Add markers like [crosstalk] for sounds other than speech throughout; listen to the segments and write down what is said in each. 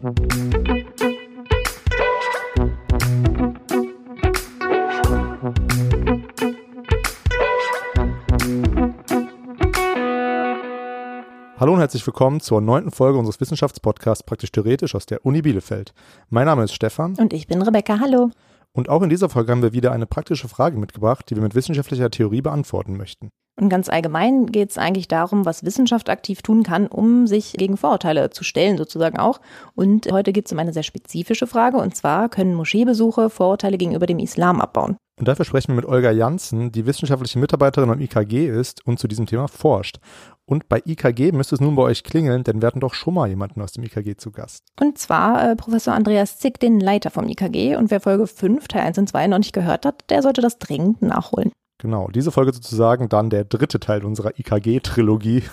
Hallo und herzlich willkommen zur neunten Folge unseres Wissenschaftspodcasts Praktisch Theoretisch aus der Uni Bielefeld. Mein Name ist Stefan. Und ich bin Rebecca. Hallo. Und auch in dieser Folge haben wir wieder eine praktische Frage mitgebracht, die wir mit wissenschaftlicher Theorie beantworten möchten. Und ganz allgemein geht es eigentlich darum, was Wissenschaft aktiv tun kann, um sich gegen Vorurteile zu stellen, sozusagen auch. Und heute geht es um eine sehr spezifische Frage, und zwar können Moscheebesuche Vorurteile gegenüber dem Islam abbauen. Und dafür sprechen wir mit Olga Janssen, die wissenschaftliche Mitarbeiterin am IKG ist und zu diesem Thema forscht. Und bei IKG müsste es nun bei euch klingeln, denn wir hatten doch schon mal jemanden aus dem IKG zu Gast. Und zwar äh, Professor Andreas Zick, den Leiter vom IKG. Und wer Folge 5, Teil 1 und 2 noch nicht gehört hat, der sollte das dringend nachholen. Genau, diese Folge sozusagen dann der dritte Teil unserer IKG-Trilogie. [laughs]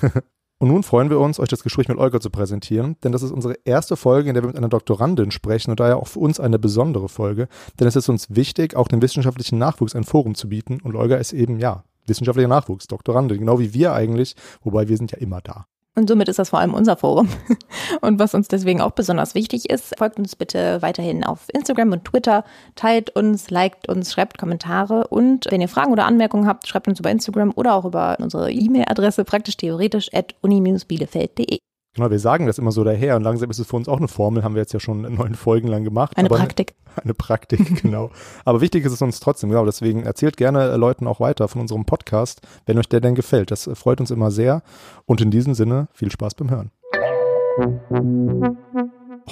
Und nun freuen wir uns, euch das Gespräch mit Olga zu präsentieren, denn das ist unsere erste Folge, in der wir mit einer Doktorandin sprechen und daher auch für uns eine besondere Folge, denn es ist uns wichtig, auch dem wissenschaftlichen Nachwuchs ein Forum zu bieten und Olga ist eben, ja, wissenschaftlicher Nachwuchs, Doktorandin, genau wie wir eigentlich, wobei wir sind ja immer da. Und somit ist das vor allem unser Forum. [laughs] Und was uns deswegen auch besonders wichtig ist, folgt uns bitte weiterhin auf Instagram und Twitter, teilt uns, liked uns, schreibt Kommentare und wenn ihr Fragen oder Anmerkungen habt, schreibt uns über Instagram oder auch über unsere E-Mail-Adresse praktisch theoretisch at uni-bielefeld.de. Genau, wir sagen das immer so daher und langsam ist es für uns auch eine Formel, haben wir jetzt ja schon neun Folgen lang gemacht. Eine Praktik. Eine, [laughs] eine Praktik, [laughs] genau. Aber wichtig ist es uns trotzdem, genau. Deswegen erzählt gerne äh, Leuten auch weiter von unserem Podcast, wenn euch der denn gefällt. Das äh, freut uns immer sehr. Und in diesem Sinne, viel Spaß beim Hören.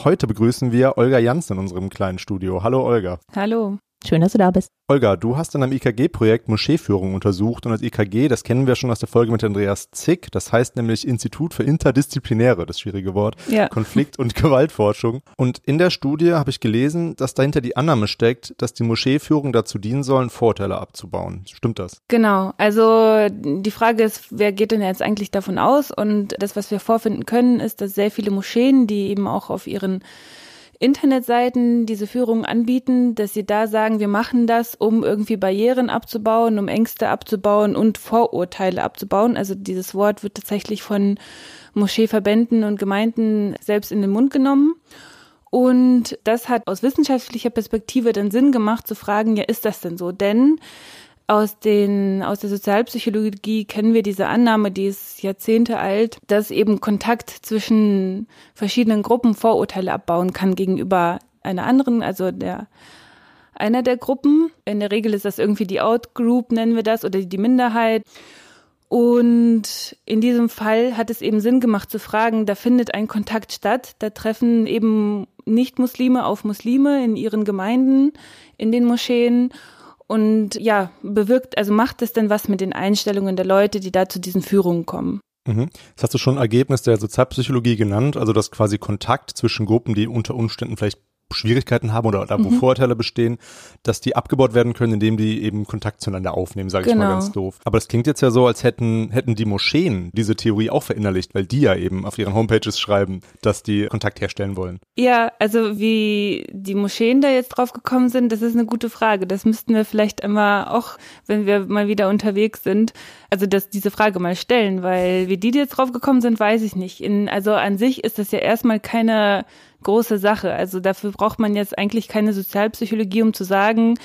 Heute begrüßen wir Olga Janssen in unserem kleinen Studio. Hallo Olga. Hallo. Schön, dass du da bist. Olga, du hast in einem IKG-Projekt Moscheeführung untersucht und das IKG, das kennen wir schon aus der Folge mit Andreas Zick, das heißt nämlich Institut für Interdisziplinäre, das schwierige Wort, ja. Konflikt- und [laughs] Gewaltforschung. Und in der Studie habe ich gelesen, dass dahinter die Annahme steckt, dass die Moscheeführung dazu dienen sollen, Vorteile abzubauen. Stimmt das? Genau. Also die Frage ist, wer geht denn jetzt eigentlich davon aus? Und das, was wir vorfinden können, ist, dass sehr viele Moscheen, die eben auch auf ihren Internetseiten diese Führungen anbieten, dass sie da sagen, wir machen das, um irgendwie Barrieren abzubauen, um Ängste abzubauen und Vorurteile abzubauen. Also dieses Wort wird tatsächlich von Moscheeverbänden und Gemeinden selbst in den Mund genommen. Und das hat aus wissenschaftlicher Perspektive dann Sinn gemacht zu fragen, ja, ist das denn so? Denn aus, den, aus der Sozialpsychologie kennen wir diese Annahme, die ist Jahrzehnte alt, dass eben Kontakt zwischen verschiedenen Gruppen Vorurteile abbauen kann gegenüber einer anderen, also der einer der Gruppen. In der Regel ist das irgendwie die Outgroup, nennen wir das, oder die Minderheit. Und in diesem Fall hat es eben Sinn gemacht zu fragen, da findet ein Kontakt statt, da treffen eben Nicht-Muslime auf Muslime in ihren Gemeinden, in den Moscheen und ja, bewirkt, also macht es denn was mit den Einstellungen der Leute, die da zu diesen Führungen kommen? Mhm. Das hast du schon Ergebnis der Sozialpsychologie genannt, also dass quasi Kontakt zwischen Gruppen, die unter Umständen vielleicht Schwierigkeiten haben oder da, wo mhm. Vorurteile bestehen, dass die abgebaut werden können, indem die eben Kontakt zueinander aufnehmen, sage genau. ich mal genau. ganz doof. Aber das klingt jetzt ja so, als hätten, hätten die Moscheen diese Theorie auch verinnerlicht, weil die ja eben auf ihren Homepages schreiben, dass die Kontakt herstellen wollen. Ja, also wie die Moscheen da jetzt drauf gekommen sind, das ist eine gute Frage. Das müssten wir vielleicht immer auch, wenn wir mal wieder unterwegs sind, also das, diese Frage mal stellen, weil wie die jetzt drauf gekommen sind, weiß ich nicht. In, also an sich ist das ja erstmal keine große Sache. Also dafür braucht man jetzt eigentlich keine Sozialpsychologie, um zu sagen,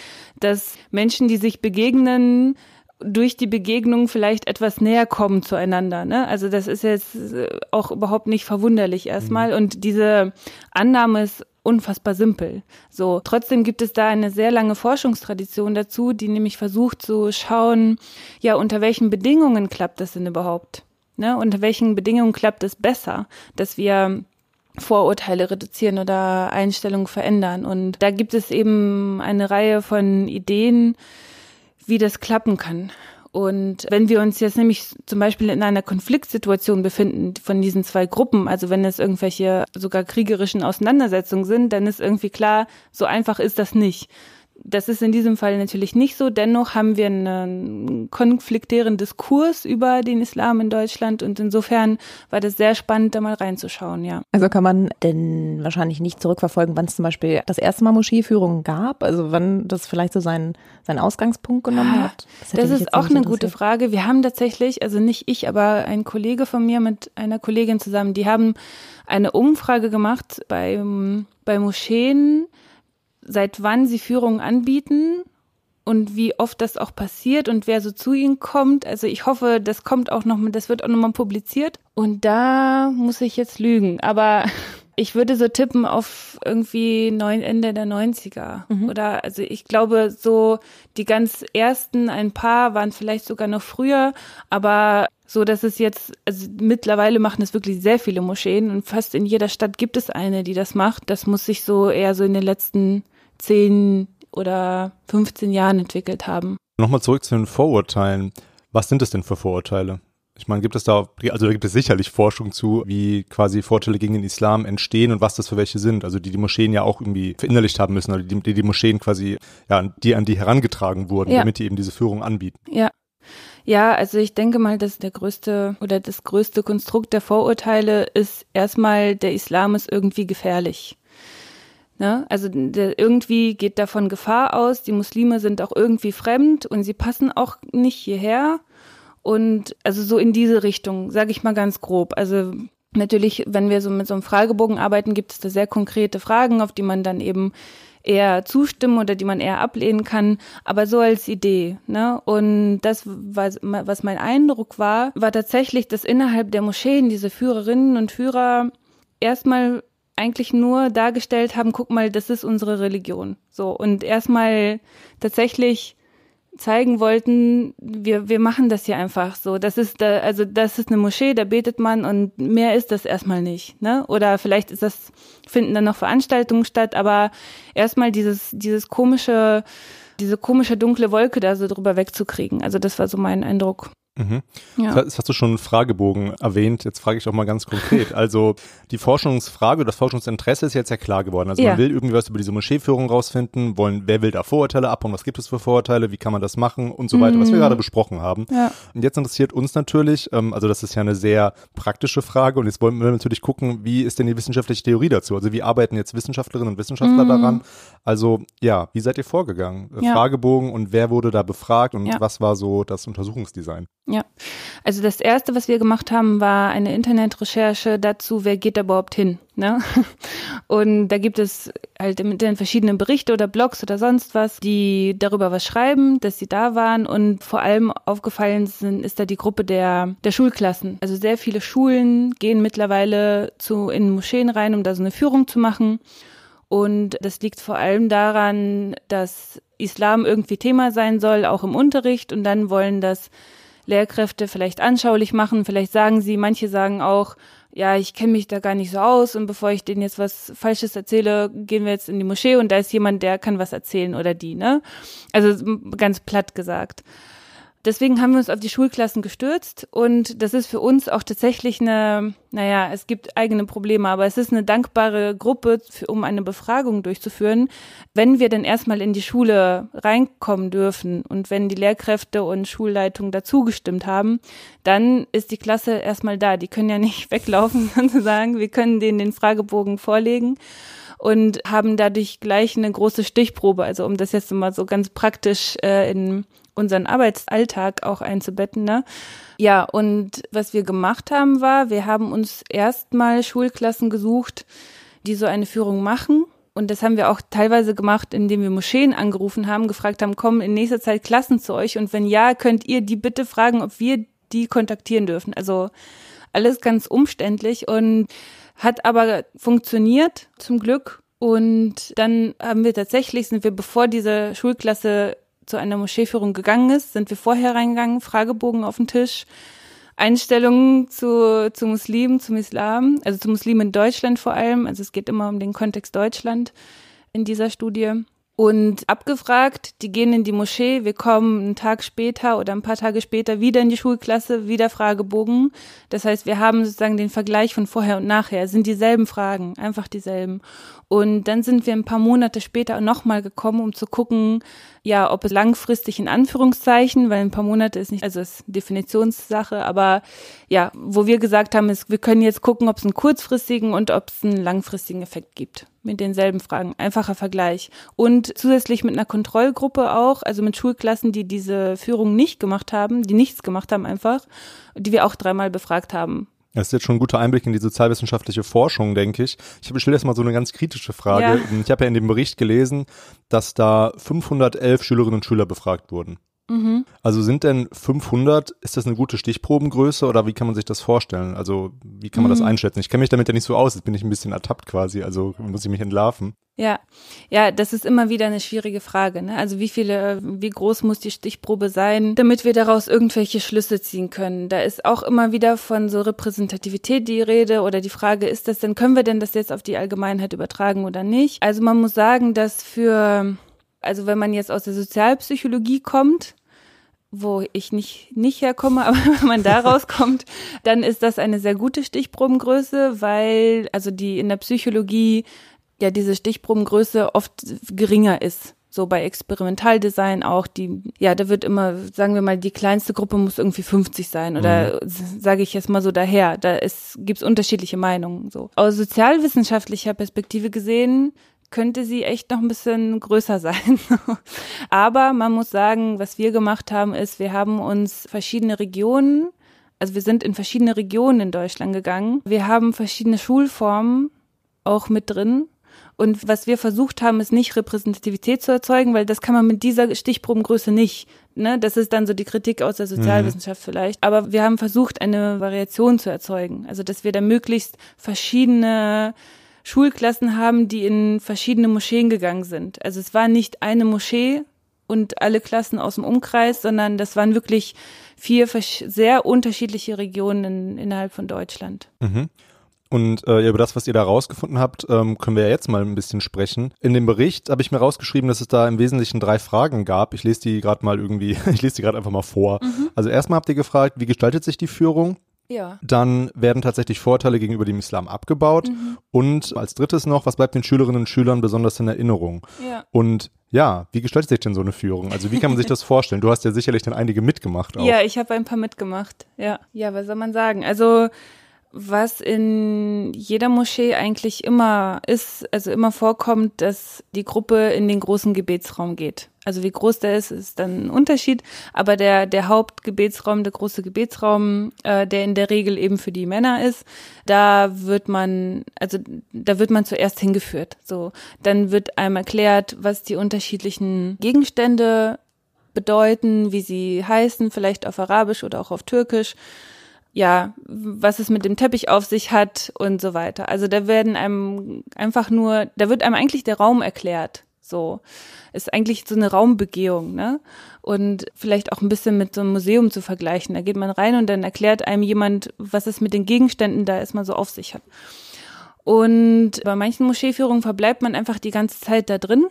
dass Menschen, die sich begegnen, durch die Begegnung vielleicht etwas näher kommen zueinander. Ne? Also das ist jetzt äh, auch überhaupt nicht verwunderlich erstmal. Mhm. Und diese Annahme ist unfassbar simpel. So, trotzdem gibt es da eine sehr lange Forschungstradition dazu, die nämlich versucht zu schauen, ja, unter welchen Bedingungen klappt das denn überhaupt? Ne? Unter welchen Bedingungen klappt es besser, dass wir Vorurteile reduzieren oder Einstellungen verändern. Und da gibt es eben eine Reihe von Ideen, wie das klappen kann. Und wenn wir uns jetzt nämlich zum Beispiel in einer Konfliktsituation befinden von diesen zwei Gruppen, also wenn es irgendwelche sogar kriegerischen Auseinandersetzungen sind, dann ist irgendwie klar, so einfach ist das nicht. Das ist in diesem Fall natürlich nicht so. Dennoch haben wir einen konfliktären Diskurs über den Islam in Deutschland und insofern war das sehr spannend, da mal reinzuschauen, ja. Also kann man denn wahrscheinlich nicht zurückverfolgen, wann es zum Beispiel das erste Mal Moscheeführungen gab? Also wann das vielleicht so seinen, seinen Ausgangspunkt genommen Ah, hat? Das, ist auch eine gute Frage. Wir haben tatsächlich, also nicht ich, aber ein Kollege von mir mit einer Kollegin zusammen, die haben eine Umfrage gemacht beim, bei Moscheen, seit wann sie Führungen anbieten und wie oft das auch passiert und wer so zu ihnen kommt. Also ich hoffe, das kommt auch noch, das wird auch nochmal publiziert. Und da muss ich jetzt lügen, aber [laughs] ich würde so tippen auf irgendwie neun, Ende der 90er. Oder also ich glaube, so die ganz ersten, ein paar waren vielleicht sogar noch früher, aber so dass es jetzt, also mittlerweile machen es wirklich sehr viele Moscheen und fast in jeder Stadt gibt es eine, die das macht. Das muss sich so eher so in den letzten zehn oder 15 Jahren entwickelt haben. Nochmal zurück zu den Vorurteilen. Was sind es denn für Vorurteile? Ich meine, gibt es da, also da gibt es sicherlich Forschung zu, wie quasi Vorurteile gegen den Islam entstehen und was das für welche sind. Also die die Moscheen ja auch irgendwie verinnerlicht haben müssen, oder die die, die Moscheen quasi, ja, die an die herangetragen wurden, Ja. damit die eben diese Führung anbieten. Ja. Ja, also ich denke mal, dass der größte oder das größte Konstrukt der Vorurteile ist erstmal, der Islam ist irgendwie gefährlich. Ne? Also der, irgendwie geht davon Gefahr aus, die Muslime sind auch irgendwie fremd und sie passen auch nicht hierher. Und also so in diese Richtung, sage ich mal ganz grob. Also natürlich, wenn wir so mit so einem Fragebogen arbeiten, gibt es da sehr konkrete Fragen, auf die man dann eben eher zustimmen oder die man eher ablehnen kann, aber so als Idee. Ne? Und das, was, was mein Eindruck war, war tatsächlich, dass innerhalb der Moscheen diese Führerinnen und Führer erstmal eigentlich nur dargestellt haben, guck mal, das ist unsere Religion. So und erstmal tatsächlich zeigen wollten, wir, wir machen das hier einfach so. Das ist da, also das ist eine Moschee, da betet man und mehr ist das erstmal nicht. Ne? Oder vielleicht ist das, finden dann noch Veranstaltungen statt, aber erstmal dieses, dieses komische, diese komische dunkle Wolke da so drüber wegzukriegen. Also das war so mein Eindruck. Mhm. Ja. Das hast du schon einen Fragebogen erwähnt. Jetzt frage ich auch mal ganz konkret. [laughs] Also die Forschungsfrage oder das Forschungsinteresse ist jetzt ja klar geworden. Also Ja. man will irgendwie was über diese Moscheeführung rausfinden, wollen, wer will da Vorurteile abbauen, was gibt es für Vorurteile, wie kann man das machen und so weiter, was wir gerade besprochen haben. Mhm. Ja. Und jetzt interessiert uns natürlich, ähm, also das ist ja eine sehr praktische Frage und jetzt wollen wir natürlich gucken, wie ist denn die wissenschaftliche Theorie dazu? Also wie arbeiten jetzt Wissenschaftlerinnen und Wissenschaftler daran? Also ja, wie seid ihr vorgegangen? Mhm. Fragebogen und wer wurde da befragt und was war so das Untersuchungsdesign? Ja, also das erste, was wir gemacht haben, war eine Internetrecherche dazu, wer geht da überhaupt hin. Ne? [laughs] Und da gibt es halt im Internet verschiedene Berichte oder Blogs oder sonst was, die darüber was schreiben, dass sie da waren. Und vor allem aufgefallen sind, ist da die Gruppe der, der Schulklassen. Also sehr viele Schulen gehen mittlerweile zu, in Moscheen rein, um da so eine Führung zu machen. Und das liegt vor allem daran, dass Islam irgendwie Thema sein soll, auch im Unterricht. Und dann wollen das Lehrkräfte vielleicht anschaulich machen. Vielleicht sagen sie, manche sagen auch, ja, ich kenne mich da gar nicht so aus und bevor ich denen jetzt was Falsches erzähle, gehen wir jetzt in die Moschee und da ist jemand, der kann was erzählen oder die, ne? Also ganz platt gesagt. Deswegen haben wir uns auf die Schulklassen gestürzt und das ist für uns auch tatsächlich eine, naja, es gibt eigene Probleme, aber es ist eine dankbare Gruppe, für, um eine Befragung durchzuführen, wenn wir dann erstmal in die Schule reinkommen dürfen und wenn die Lehrkräfte und Schulleitung dazu gestimmt haben, dann ist die Klasse erstmal da. Die können ja nicht [laughs] weglaufen sozusagen. Wir können denen den Fragebogen vorlegen und haben dadurch gleich eine große Stichprobe, also um das jetzt mal so ganz praktisch äh, in unseren Arbeitsalltag auch einzubetten. Ne? Ja, und was wir gemacht haben, war, wir haben uns erstmal Schulklassen gesucht, die so eine Führung machen. Und das haben wir auch teilweise gemacht, indem wir Moscheen angerufen haben, gefragt haben, kommen in nächster Zeit Klassen zu euch? Und wenn ja, könnt ihr die bitte fragen, ob wir die kontaktieren dürfen. Also alles ganz umständlich und hat aber funktioniert, zum Glück. Und dann haben wir tatsächlich, sind wir, bevor diese Schulklasse zu einer Moscheeführung gegangen ist, sind wir vorher reingegangen, Fragebogen auf den Tisch, Einstellungen zu, zu Muslimen, zum Islam, also zu Muslimen in Deutschland vor allem. Also es geht immer um den Kontext Deutschland in dieser Studie. und abgefragt, die gehen in die Moschee, wir kommen einen Tag später oder ein paar Tage später wieder in die Schulklasse, wieder Fragebogen. Das heißt, wir haben sozusagen den Vergleich von vorher und nachher, es sind dieselben Fragen, einfach dieselben. Und dann sind wir ein paar Monate später nochmal gekommen, um zu gucken, ja, ob es langfristig in Anführungszeichen, weil ein paar Monate ist nicht, also ist Definitionssache, aber ja, wo wir gesagt haben, ist, wir können jetzt gucken, ob es einen kurzfristigen und ob es einen langfristigen Effekt gibt. Mit denselben Fragen. Einfacher Vergleich. Und zusätzlich mit einer Kontrollgruppe auch, also mit Schulklassen, die diese Führung nicht gemacht haben, die nichts gemacht haben einfach, die wir auch dreimal befragt haben. Das ist jetzt schon ein guter Einblick in die sozialwissenschaftliche Forschung, denke ich. Ich stelle jetzt mal so eine ganz kritische Frage. Ja. Ich habe ja in dem Bericht gelesen, dass da 511 Schülerinnen und Schüler befragt wurden. Mhm. Also sind denn 500, ist das eine gute Stichprobengröße oder wie kann man sich das vorstellen? Also wie kann man mhm. das einschätzen? Ich kenne mich damit ja nicht so aus, jetzt bin ich ein bisschen ertappt quasi, also muss ich mich entlarven. Ja, ja, das ist immer wieder eine schwierige Frage. Ne? Also wie viele, wie groß muss die Stichprobe sein, damit wir daraus irgendwelche Schlüsse ziehen können? Da ist auch immer wieder von so Repräsentativität die Rede oder die Frage, ist das denn, können wir denn das jetzt auf die Allgemeinheit übertragen oder nicht? Also man muss sagen, dass für also wenn man jetzt aus der Sozialpsychologie kommt, wo ich nicht, nicht herkomme, [laughs] aber wenn man da rauskommt, dann ist das eine sehr gute Stichprobengröße, weil also die in der Psychologie ja diese Stichprobengröße oft geringer ist. So bei Experimentaldesign auch, die, ja, da wird immer, sagen wir mal, die kleinste Gruppe muss irgendwie 50 sein oder mhm. sage ich jetzt mal so daher. Da ist, gibt's unterschiedliche Meinungen. So. Aus sozialwissenschaftlicher Perspektive gesehen könnte sie echt noch ein bisschen größer [laughs] sein. Aber man muss sagen, was wir gemacht haben, ist, wir haben uns verschiedene Regionen, also wir sind in verschiedene Regionen in Deutschland gegangen. Wir haben verschiedene Schulformen auch mit drin. Und was wir versucht haben, ist nicht Repräsentativität zu erzeugen, weil das kann man mit dieser Stichprobengröße nicht. Ne? Das ist dann so die Kritik aus der Sozialwissenschaft mhm. vielleicht. Aber wir haben versucht, eine Variation zu erzeugen. Also, dass wir da möglichst verschiedene Schulklassen haben, die in verschiedene Moscheen gegangen sind. Also es war nicht eine Moschee und alle Klassen aus dem Umkreis, sondern das waren wirklich vier sehr unterschiedliche Regionen in, innerhalb von Deutschland. Mhm. Und äh, über das, was ihr da rausgefunden habt, ähm, können wir ja jetzt mal ein bisschen sprechen. In dem Bericht habe ich mir rausgeschrieben, dass es da im Wesentlichen drei Fragen gab. Ich lese die gerade mal irgendwie, [laughs] ich lese die gerade einfach mal vor. Mhm. Also erstmal habt ihr gefragt, wie gestaltet sich die Führung? Ja. Dann werden tatsächlich Vorteile gegenüber dem Islam abgebaut. Mhm. Und als drittes noch, was bleibt den Schülerinnen und Schülern besonders in Erinnerung? Ja. Und ja, wie gestaltet sich denn so eine Führung? Also wie kann man sich [laughs] das vorstellen? Du hast ja sicherlich dann einige mitgemacht auch. Ja, ich habe ein paar mitgemacht. Ja, ja, was soll man sagen? Also was in jeder Moschee eigentlich immer ist, also immer vorkommt, dass die Gruppe in den großen Gebetsraum geht. Also wie groß der ist, ist dann ein Unterschied. Aber der, der Hauptgebetsraum, der große Gebetsraum, äh, der in der Regel eben für die Männer ist, da wird man, also da wird man zuerst hingeführt. So, dann wird einem erklärt, was die unterschiedlichen Gegenstände bedeuten, wie sie heißen, vielleicht auf Arabisch oder auch auf Türkisch ja, was es mit dem Teppich auf sich hat und so weiter. Also da werden einem einfach nur, da wird einem eigentlich der Raum erklärt. So ist eigentlich so eine Raumbegehung, ne? Und vielleicht auch ein bisschen mit so einem Museum zu vergleichen. Da geht man rein und dann erklärt einem jemand, was es mit den Gegenständen da erstmal so auf sich hat. Und bei manchen Moscheeführungen verbleibt man einfach die ganze Zeit da drin.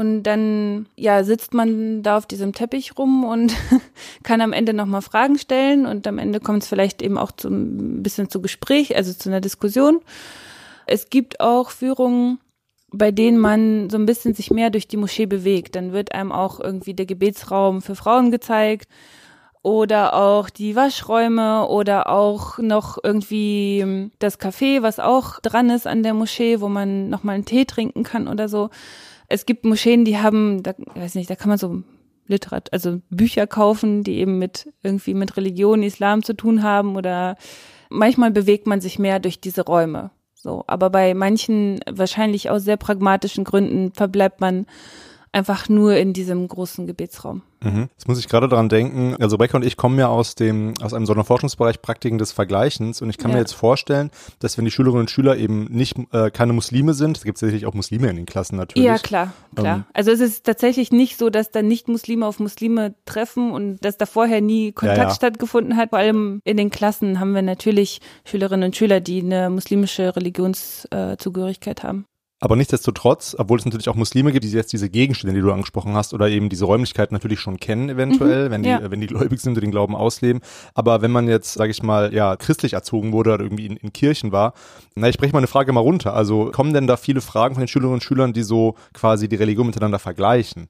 Und dann, ja, sitzt man da auf diesem Teppich rum und [laughs] kann am Ende nochmal Fragen stellen und am Ende kommt es vielleicht eben auch zu ein bisschen zu Gespräch, also zu einer Diskussion. Es gibt auch Führungen, bei denen man so ein bisschen sich mehr durch die Moschee bewegt. Dann wird einem auch irgendwie der Gebetsraum für Frauen gezeigt oder auch die Waschräume oder auch noch irgendwie das Café, was auch dran ist an der Moschee, wo man nochmal einen Tee trinken kann oder so. Es gibt Moscheen, die haben, da weiß nicht, da kann man so Literat, also Bücher kaufen, die eben mit irgendwie mit Religion, Islam zu tun haben oder manchmal bewegt man sich mehr durch diese Räume. So, aber bei manchen wahrscheinlich aus sehr pragmatischen Gründen verbleibt man einfach nur in diesem großen Gebetsraum. Mhm. Jetzt muss ich gerade daran denken, also Becker und ich kommen ja aus dem, aus einem Sonderforschungsbereich Praktiken des Vergleichens und ich kann ja. mir jetzt vorstellen, dass wenn die Schülerinnen und Schüler eben nicht, äh, keine Muslime sind, es gibt sicherlich auch Muslime in den Klassen natürlich. Ja, klar, klar. Ähm, also es ist tatsächlich nicht so, dass da nicht Muslime auf Muslime treffen und dass da vorher nie Kontakt ja, ja. stattgefunden hat. Vor allem in den Klassen haben wir natürlich Schülerinnen und Schüler, die eine muslimische Religionszugehörigkeit haben. Aber nichtsdestotrotz, obwohl es natürlich auch Muslime gibt, die jetzt diese Gegenstände, die du angesprochen hast, oder eben diese Räumlichkeiten natürlich schon kennen, eventuell, mhm, wenn, die, ja. wenn die gläubig sind und den Glauben ausleben. Aber wenn man jetzt, sage ich mal, ja, christlich erzogen wurde oder irgendwie in, in Kirchen war, na, ich breche mal eine Frage mal runter. Also kommen denn da viele Fragen von den Schülerinnen und Schülern, die so quasi die Religion miteinander vergleichen?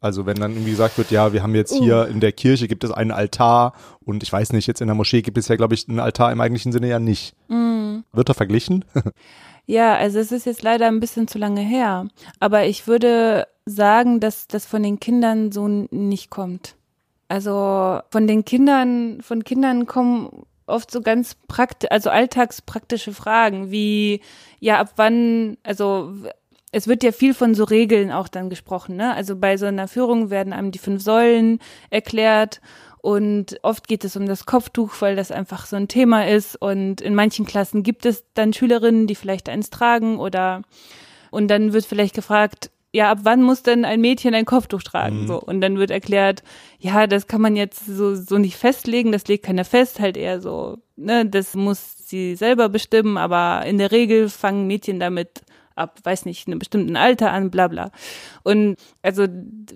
Also wenn dann irgendwie gesagt wird, ja, wir haben jetzt hier uh. in der Kirche gibt es einen Altar und ich weiß nicht, jetzt in der Moschee gibt es ja, glaube ich, einen Altar im eigentlichen Sinne ja nicht. Mm. Wird da verglichen? [laughs] Ja, also es ist jetzt leider ein bisschen zu lange her. Aber ich würde sagen, dass das von den Kindern so nicht kommt. Also von den Kindern, von Kindern kommen oft so ganz praktisch, also alltagspraktische Fragen wie, ja, ab wann, also es wird ja viel von so Regeln auch dann gesprochen, ne? Also bei so einer Führung werden einem die fünf Säulen erklärt und oft geht es um das Kopftuch, weil das einfach so ein Thema ist. Und in manchen Klassen gibt es dann Schülerinnen, die vielleicht eins tragen oder und dann wird vielleicht gefragt, ja, ab wann muss denn ein Mädchen ein Kopftuch tragen? Mhm. So. Und dann wird erklärt, ja, das kann man jetzt so, so nicht festlegen, das legt keiner fest, halt eher so, ne, das muss sie selber bestimmen, aber in der Regel fangen Mädchen damit ab, weiß nicht, einem bestimmten Alter an, bla bla. Und also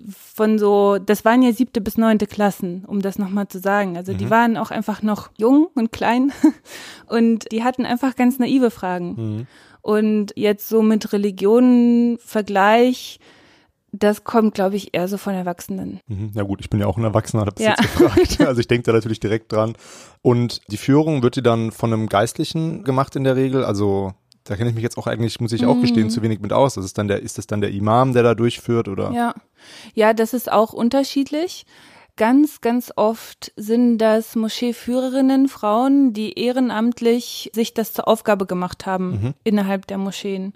von so, das waren ja siebte bis neunte Klassen, um das nochmal zu sagen. Also mhm. die waren auch einfach noch jung und klein [laughs] und die hatten einfach ganz naive Fragen. Mhm. Und jetzt so mit Religionen Vergleich, das kommt, glaube ich, eher so von Erwachsenen. Mhm. Ja gut, ich bin ja auch ein Erwachsener, habe ja. jetzt gefragt. Also ich denke da natürlich direkt dran. Und die Führung wird die dann von einem Geistlichen gemacht in der Regel? Also da kenne ich mich jetzt auch eigentlich, muss ich auch mhm. gestehen, zu wenig mit aus. Das ist dann der, ist das dann der Imam, der da durchführt oder? Ja. Ja, das ist auch unterschiedlich. Ganz, ganz oft sind das Moscheeführerinnen, Frauen, die ehrenamtlich sich das zur Aufgabe gemacht haben mhm. innerhalb der Moscheen.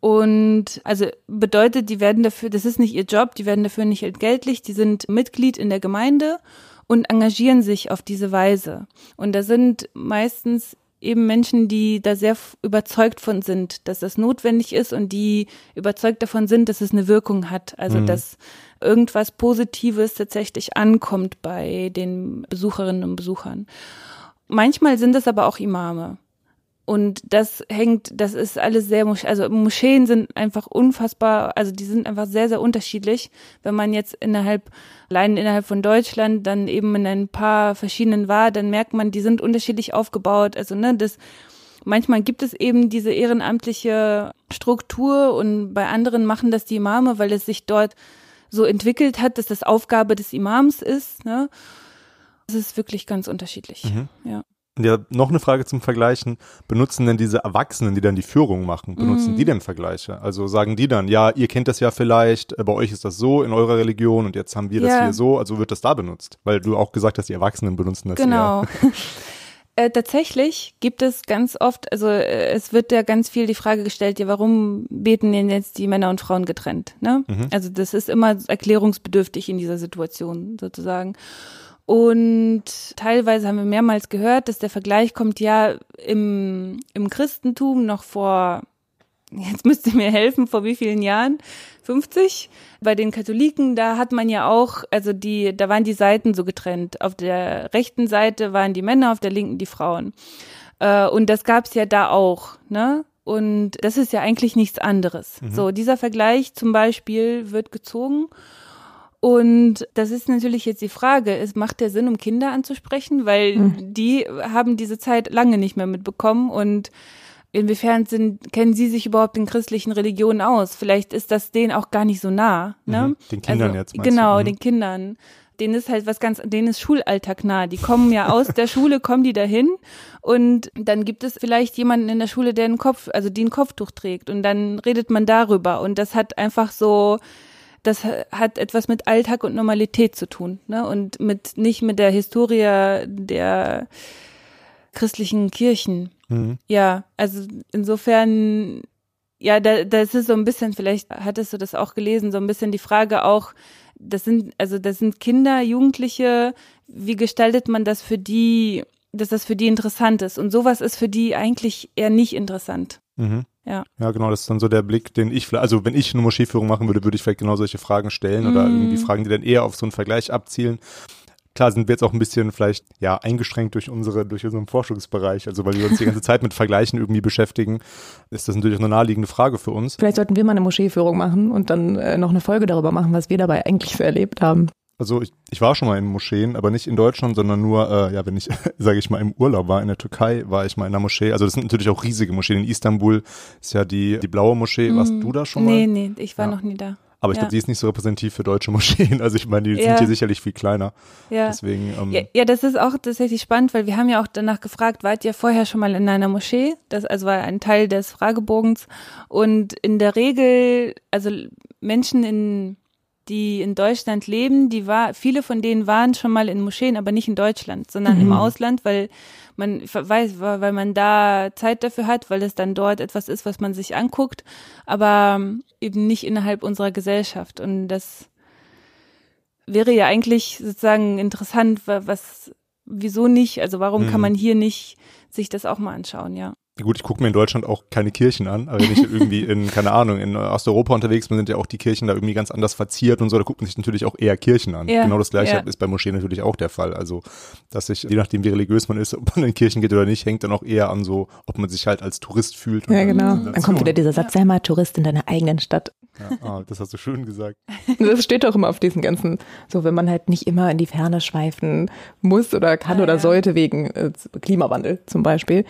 Und also bedeutet, die werden dafür, das ist nicht ihr Job, die werden dafür nicht entgeltlich, die sind Mitglied in der Gemeinde und engagieren sich auf diese Weise. Und da sind meistens eben Menschen, die da sehr überzeugt von sind, dass das notwendig ist und die überzeugt davon sind, dass es eine Wirkung hat. Also mhm. dass irgendwas Positives tatsächlich ankommt bei den Besucherinnen und Besuchern. Manchmal sind es aber auch Imame. Und das hängt, das ist alles sehr, also Moscheen sind einfach unfassbar, also die sind einfach sehr, sehr unterschiedlich. Wenn man jetzt innerhalb, allein innerhalb von Deutschland dann eben in ein paar verschiedenen war, dann merkt man, die sind unterschiedlich aufgebaut. Also, ne, das, manchmal gibt es eben diese ehrenamtliche Struktur und bei anderen machen das die Imame, weil es sich dort so entwickelt hat, dass das Aufgabe des Imams ist, ne. Das ist wirklich ganz unterschiedlich, mhm. ja. Ja, noch eine Frage zum Vergleichen. Benutzen denn diese Erwachsenen, die dann die Führung machen, benutzen mm. die denn Vergleiche? Also sagen die dann, ja, ihr kennt das ja vielleicht, äh, bei euch ist das so in eurer Religion und jetzt haben wir das hier so, also wird das da benutzt? Weil du auch gesagt hast, die Erwachsenen benutzen das Genau. [laughs] [laughs] Äh, tatsächlich gibt es ganz oft, also äh, es wird ja ganz viel die Frage gestellt, ja, warum beten denn jetzt die Männer und Frauen getrennt? Ne? Mhm. Also das ist immer erklärungsbedürftig in dieser Situation sozusagen. Und teilweise haben wir mehrmals gehört, dass der Vergleich kommt ja im, im Christentum noch vor, jetzt müsst ihr mir helfen, vor wie vielen Jahren? 50? Bei den Katholiken, da hat man ja auch, also die, da waren die Seiten so getrennt. Auf der rechten Seite waren die Männer, auf der linken die Frauen. Äh, und das gab's ja da auch, ne? Und das ist ja eigentlich nichts anderes. Mhm. So, dieser Vergleich zum Beispiel wird gezogen und das ist natürlich jetzt die Frage, es macht der Sinn, um Kinder anzusprechen, weil mhm. die haben diese Zeit lange nicht mehr mitbekommen und inwiefern sind, kennen sie sich überhaupt in christlichen Religionen aus? Vielleicht ist das denen auch gar nicht so nah. Ne? Mhm. Den Kindern also, jetzt. Genau, mhm. den Kindern. Denen ist halt was ganz, denen ist Schulalltag nah. Die kommen ja aus der Schule, kommen die dahin und dann gibt es vielleicht jemanden in der Schule, der einen Kopf, also die ein Kopftuch trägt und dann redet man darüber und das hat einfach so, das hat etwas mit Alltag und Normalität zu tun, ne? Und mit nicht mit der Historie der christlichen Kirchen. Mhm. Ja, also insofern, ja, da, das ist so ein bisschen, vielleicht hattest du das auch gelesen, so ein bisschen die Frage auch, das sind, also das sind Kinder, Jugendliche, wie gestaltet man das für die, dass das für die interessant ist? Und sowas ist für die eigentlich eher nicht interessant. Mhm. Ja. Ja, genau, das ist dann so der Blick, den ich, also wenn ich eine Moscheeführung machen würde, würde ich vielleicht genau solche Fragen stellen mm. oder irgendwie Fragen, die dann eher auf so einen Vergleich abzielen. Klar sind wir jetzt auch ein bisschen vielleicht ja eingeschränkt durch unsere durch unseren Forschungsbereich, also weil wir uns die ganze Zeit mit Vergleichen irgendwie beschäftigen, ist das natürlich auch eine naheliegende Frage für uns. Vielleicht sollten wir mal eine Moscheeführung machen und dann äh, noch eine Folge darüber machen, was wir dabei eigentlich so erlebt haben. Also ich, ich war schon mal in Moscheen, aber nicht in Deutschland, sondern nur, äh, ja, wenn ich, [laughs] sage ich mal, im Urlaub war in der Türkei, war ich mal in der Moschee. Also das sind natürlich auch riesige Moscheen. In Istanbul ist ja die, die blaue Moschee. Warst Mhm. du da schon mal? Nee, nee, ich war Ja. noch nie da. Aber ich Ja. glaube, die ist nicht so repräsentativ für deutsche [laughs] Moscheen. Also ich meine, die Ja. sind hier sicherlich viel kleiner. Ja. Deswegen, ähm, Ja, ja, das ist auch tatsächlich spannend, weil wir haben ja auch danach gefragt, wart ihr vorher schon mal in einer Moschee? Das also war ein Teil des Fragebogens. Und in der Regel, also Menschen in die in Deutschland leben, die war, viele von denen waren schon mal in Moscheen, aber nicht in Deutschland, sondern im Mhm. Ausland, weil man weiß, weil man da Zeit dafür hat, weil es dann dort etwas ist, was man sich anguckt, aber eben nicht innerhalb unserer Gesellschaft. Und das wäre ja eigentlich sozusagen interessant, wa- was, wieso nicht? Also warum Mhm. kann man hier nicht sich das auch mal anschauen, ja. Gut, ich gucke mir in Deutschland auch keine Kirchen an, aber wenn ich irgendwie in, [laughs] keine Ahnung, in Osteuropa unterwegs bin, sind ja auch die Kirchen da irgendwie ganz anders verziert und so, da guckt man sich natürlich auch eher Kirchen an. Ja, genau das gleiche ja. ist bei Moscheen natürlich auch der Fall. Also, dass sich, je nachdem wie religiös man ist, ob man in Kirchen geht oder nicht, hängt dann auch eher an so, ob man sich halt als Tourist fühlt. und Ja, genau. Dann kommt wieder dieser Satz, sei mal Tourist in deiner eigenen Stadt. Ja, ah, das hast du schön gesagt. [laughs] Das steht doch immer auf diesen ganzen, so wenn man halt nicht immer in die Ferne schweifen muss oder kann Ah, oder ja. sollte wegen äh, Klimawandel zum Beispiel.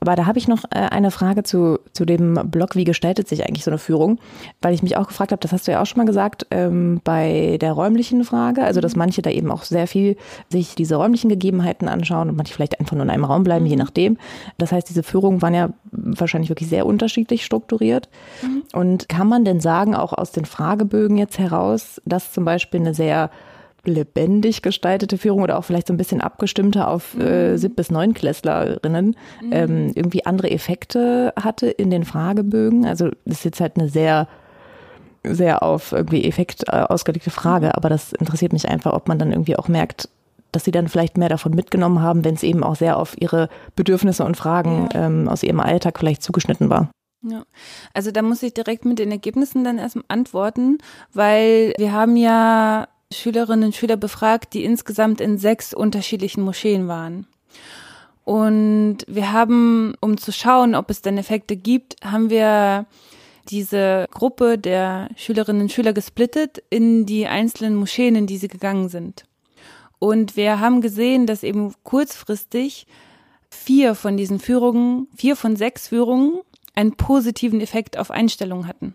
Aber da habe ich noch äh, eine Frage zu, zu dem Blog, wie gestaltet sich eigentlich so eine Führung? Weil ich mich auch gefragt habe, das hast du ja auch schon mal gesagt, ähm, bei der räumlichen Frage, also dass manche da eben auch sehr viel sich diese räumlichen Gegebenheiten anschauen und manche vielleicht einfach nur in einem Raum bleiben, je nachdem. Das heißt, diese Führungen waren ja wahrscheinlich wirklich sehr unterschiedlich strukturiert. Und kann man denn sagen, auch aus den Fragebögen jetzt heraus, dass zum Beispiel eine sehr lebendig gestaltete Führung oder auch vielleicht so ein bisschen abgestimmter auf äh, Sieb- bis Neunklässlerinnen ähm, irgendwie andere Effekte hatte in den Fragebögen? Also das ist jetzt halt eine sehr sehr auf irgendwie Effekt äh, ausgelegte Frage, aber das interessiert mich einfach, ob man dann irgendwie auch merkt, dass sie dann vielleicht mehr davon mitgenommen haben, wenn es eben auch sehr auf ihre Bedürfnisse und Fragen ähm, aus ihrem Alltag vielleicht zugeschnitten war. Ja, also da muss ich direkt mit den Ergebnissen dann erstmal antworten, weil wir haben ja Schülerinnen und Schüler befragt, die insgesamt in sechs unterschiedlichen Moscheen waren. Und wir haben, um zu schauen, ob es denn Effekte gibt, haben wir diese Gruppe der Schülerinnen und Schüler gesplittet in die einzelnen Moscheen, in die sie gegangen sind. Und wir haben gesehen, dass eben kurzfristig vier von diesen Führungen, vier von sechs Führungen einen positiven Effekt auf Einstellungen hatten.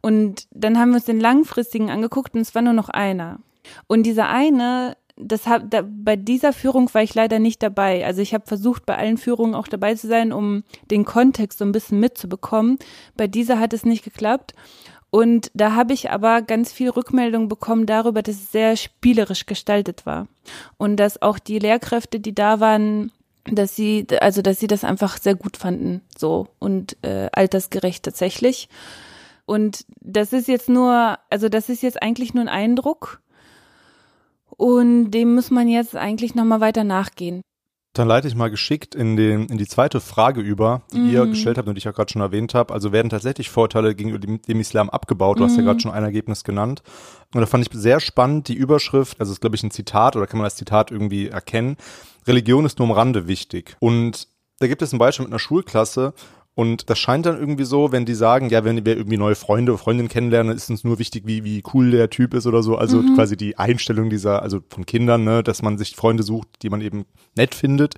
Und dann haben wir uns den langfristigen angeguckt und es war nur noch einer. Und dieser eine, das hab, da, bei dieser Führung war ich leider nicht dabei. Also ich habe versucht, bei allen Führungen auch dabei zu sein, um den Kontext so ein bisschen mitzubekommen. Bei dieser hat es nicht geklappt. Und da habe ich aber ganz viel Rückmeldung bekommen darüber, dass es sehr spielerisch gestaltet war. Und dass auch die Lehrkräfte, die da waren, dass sie, also dass sie das einfach sehr gut fanden, so und äh, altersgerecht tatsächlich. Und das ist jetzt nur, also das ist jetzt eigentlich nur ein Eindruck. Und dem muss man jetzt eigentlich nochmal weiter nachgehen. Dann leite ich mal geschickt in, den, in die zweite Frage über, die ihr Mhm. gestellt habt und die ich auch gerade schon erwähnt habe. Also werden tatsächlich Vorteile gegenüber dem, dem Islam abgebaut? Du hast ja Mhm. gerade schon ein Ergebnis genannt. Und da fand ich sehr spannend die Überschrift, also ist glaube ich ein Zitat oder kann man das Zitat irgendwie erkennen. Religion ist nur am Rande wichtig. Und da gibt es ein Beispiel mit einer Schulklasse und das scheint dann irgendwie so, wenn die sagen, ja, wenn wir irgendwie neue Freunde, Freundinnen kennenlernen, dann ist uns nur wichtig, wie, wie cool der Typ ist oder so. Also Mhm. quasi die Einstellung dieser, also von Kindern, ne, dass man sich Freunde sucht, die man eben nett findet.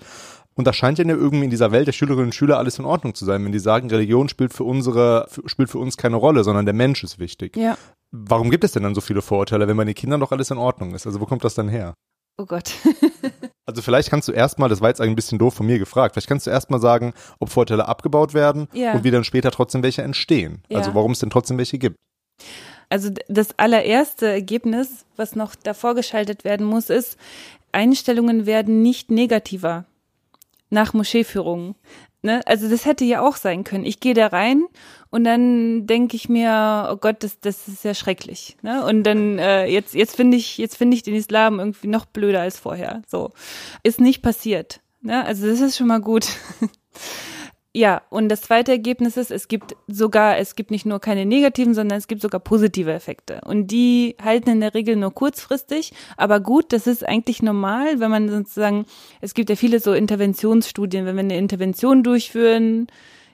Und das scheint ja irgendwie in dieser Welt der Schülerinnen und Schüler alles in Ordnung zu sein, wenn die sagen, Religion spielt für unsere, spielt für uns keine Rolle, sondern der Mensch ist wichtig. Ja. Warum gibt es denn dann so viele Vorurteile, wenn bei den Kindern doch alles in Ordnung ist? Also wo kommt das dann her? Oh Gott. [laughs] Also vielleicht kannst du erstmal, das war jetzt ein bisschen doof von mir gefragt, vielleicht kannst du erstmal sagen, ob Vorteile abgebaut werden Ja. und wie dann später trotzdem welche entstehen. Ja. Also warum es denn trotzdem welche gibt. Also das allererste Ergebnis, was noch davor geschaltet werden muss, ist, Einstellungen werden nicht negativer nach Moscheeführungen. Ne? Also das hätte ja auch sein können. Ich gehe da rein und dann denke ich mir, oh Gott, das, das ist ja schrecklich. Ne? Und dann äh, jetzt jetzt finde ich jetzt finde ich den Islam irgendwie noch blöder als vorher. So ist nicht passiert. Ne? Also das ist schon mal gut. [laughs] Ja, und das zweite Ergebnis ist, es gibt sogar, es gibt nicht nur keine negativen, sondern es gibt sogar positive Effekte. Und die halten in der Regel nur kurzfristig. Aber gut, das ist eigentlich normal, wenn man sozusagen, es gibt ja viele so Interventionsstudien, wenn wir eine Intervention durchführen,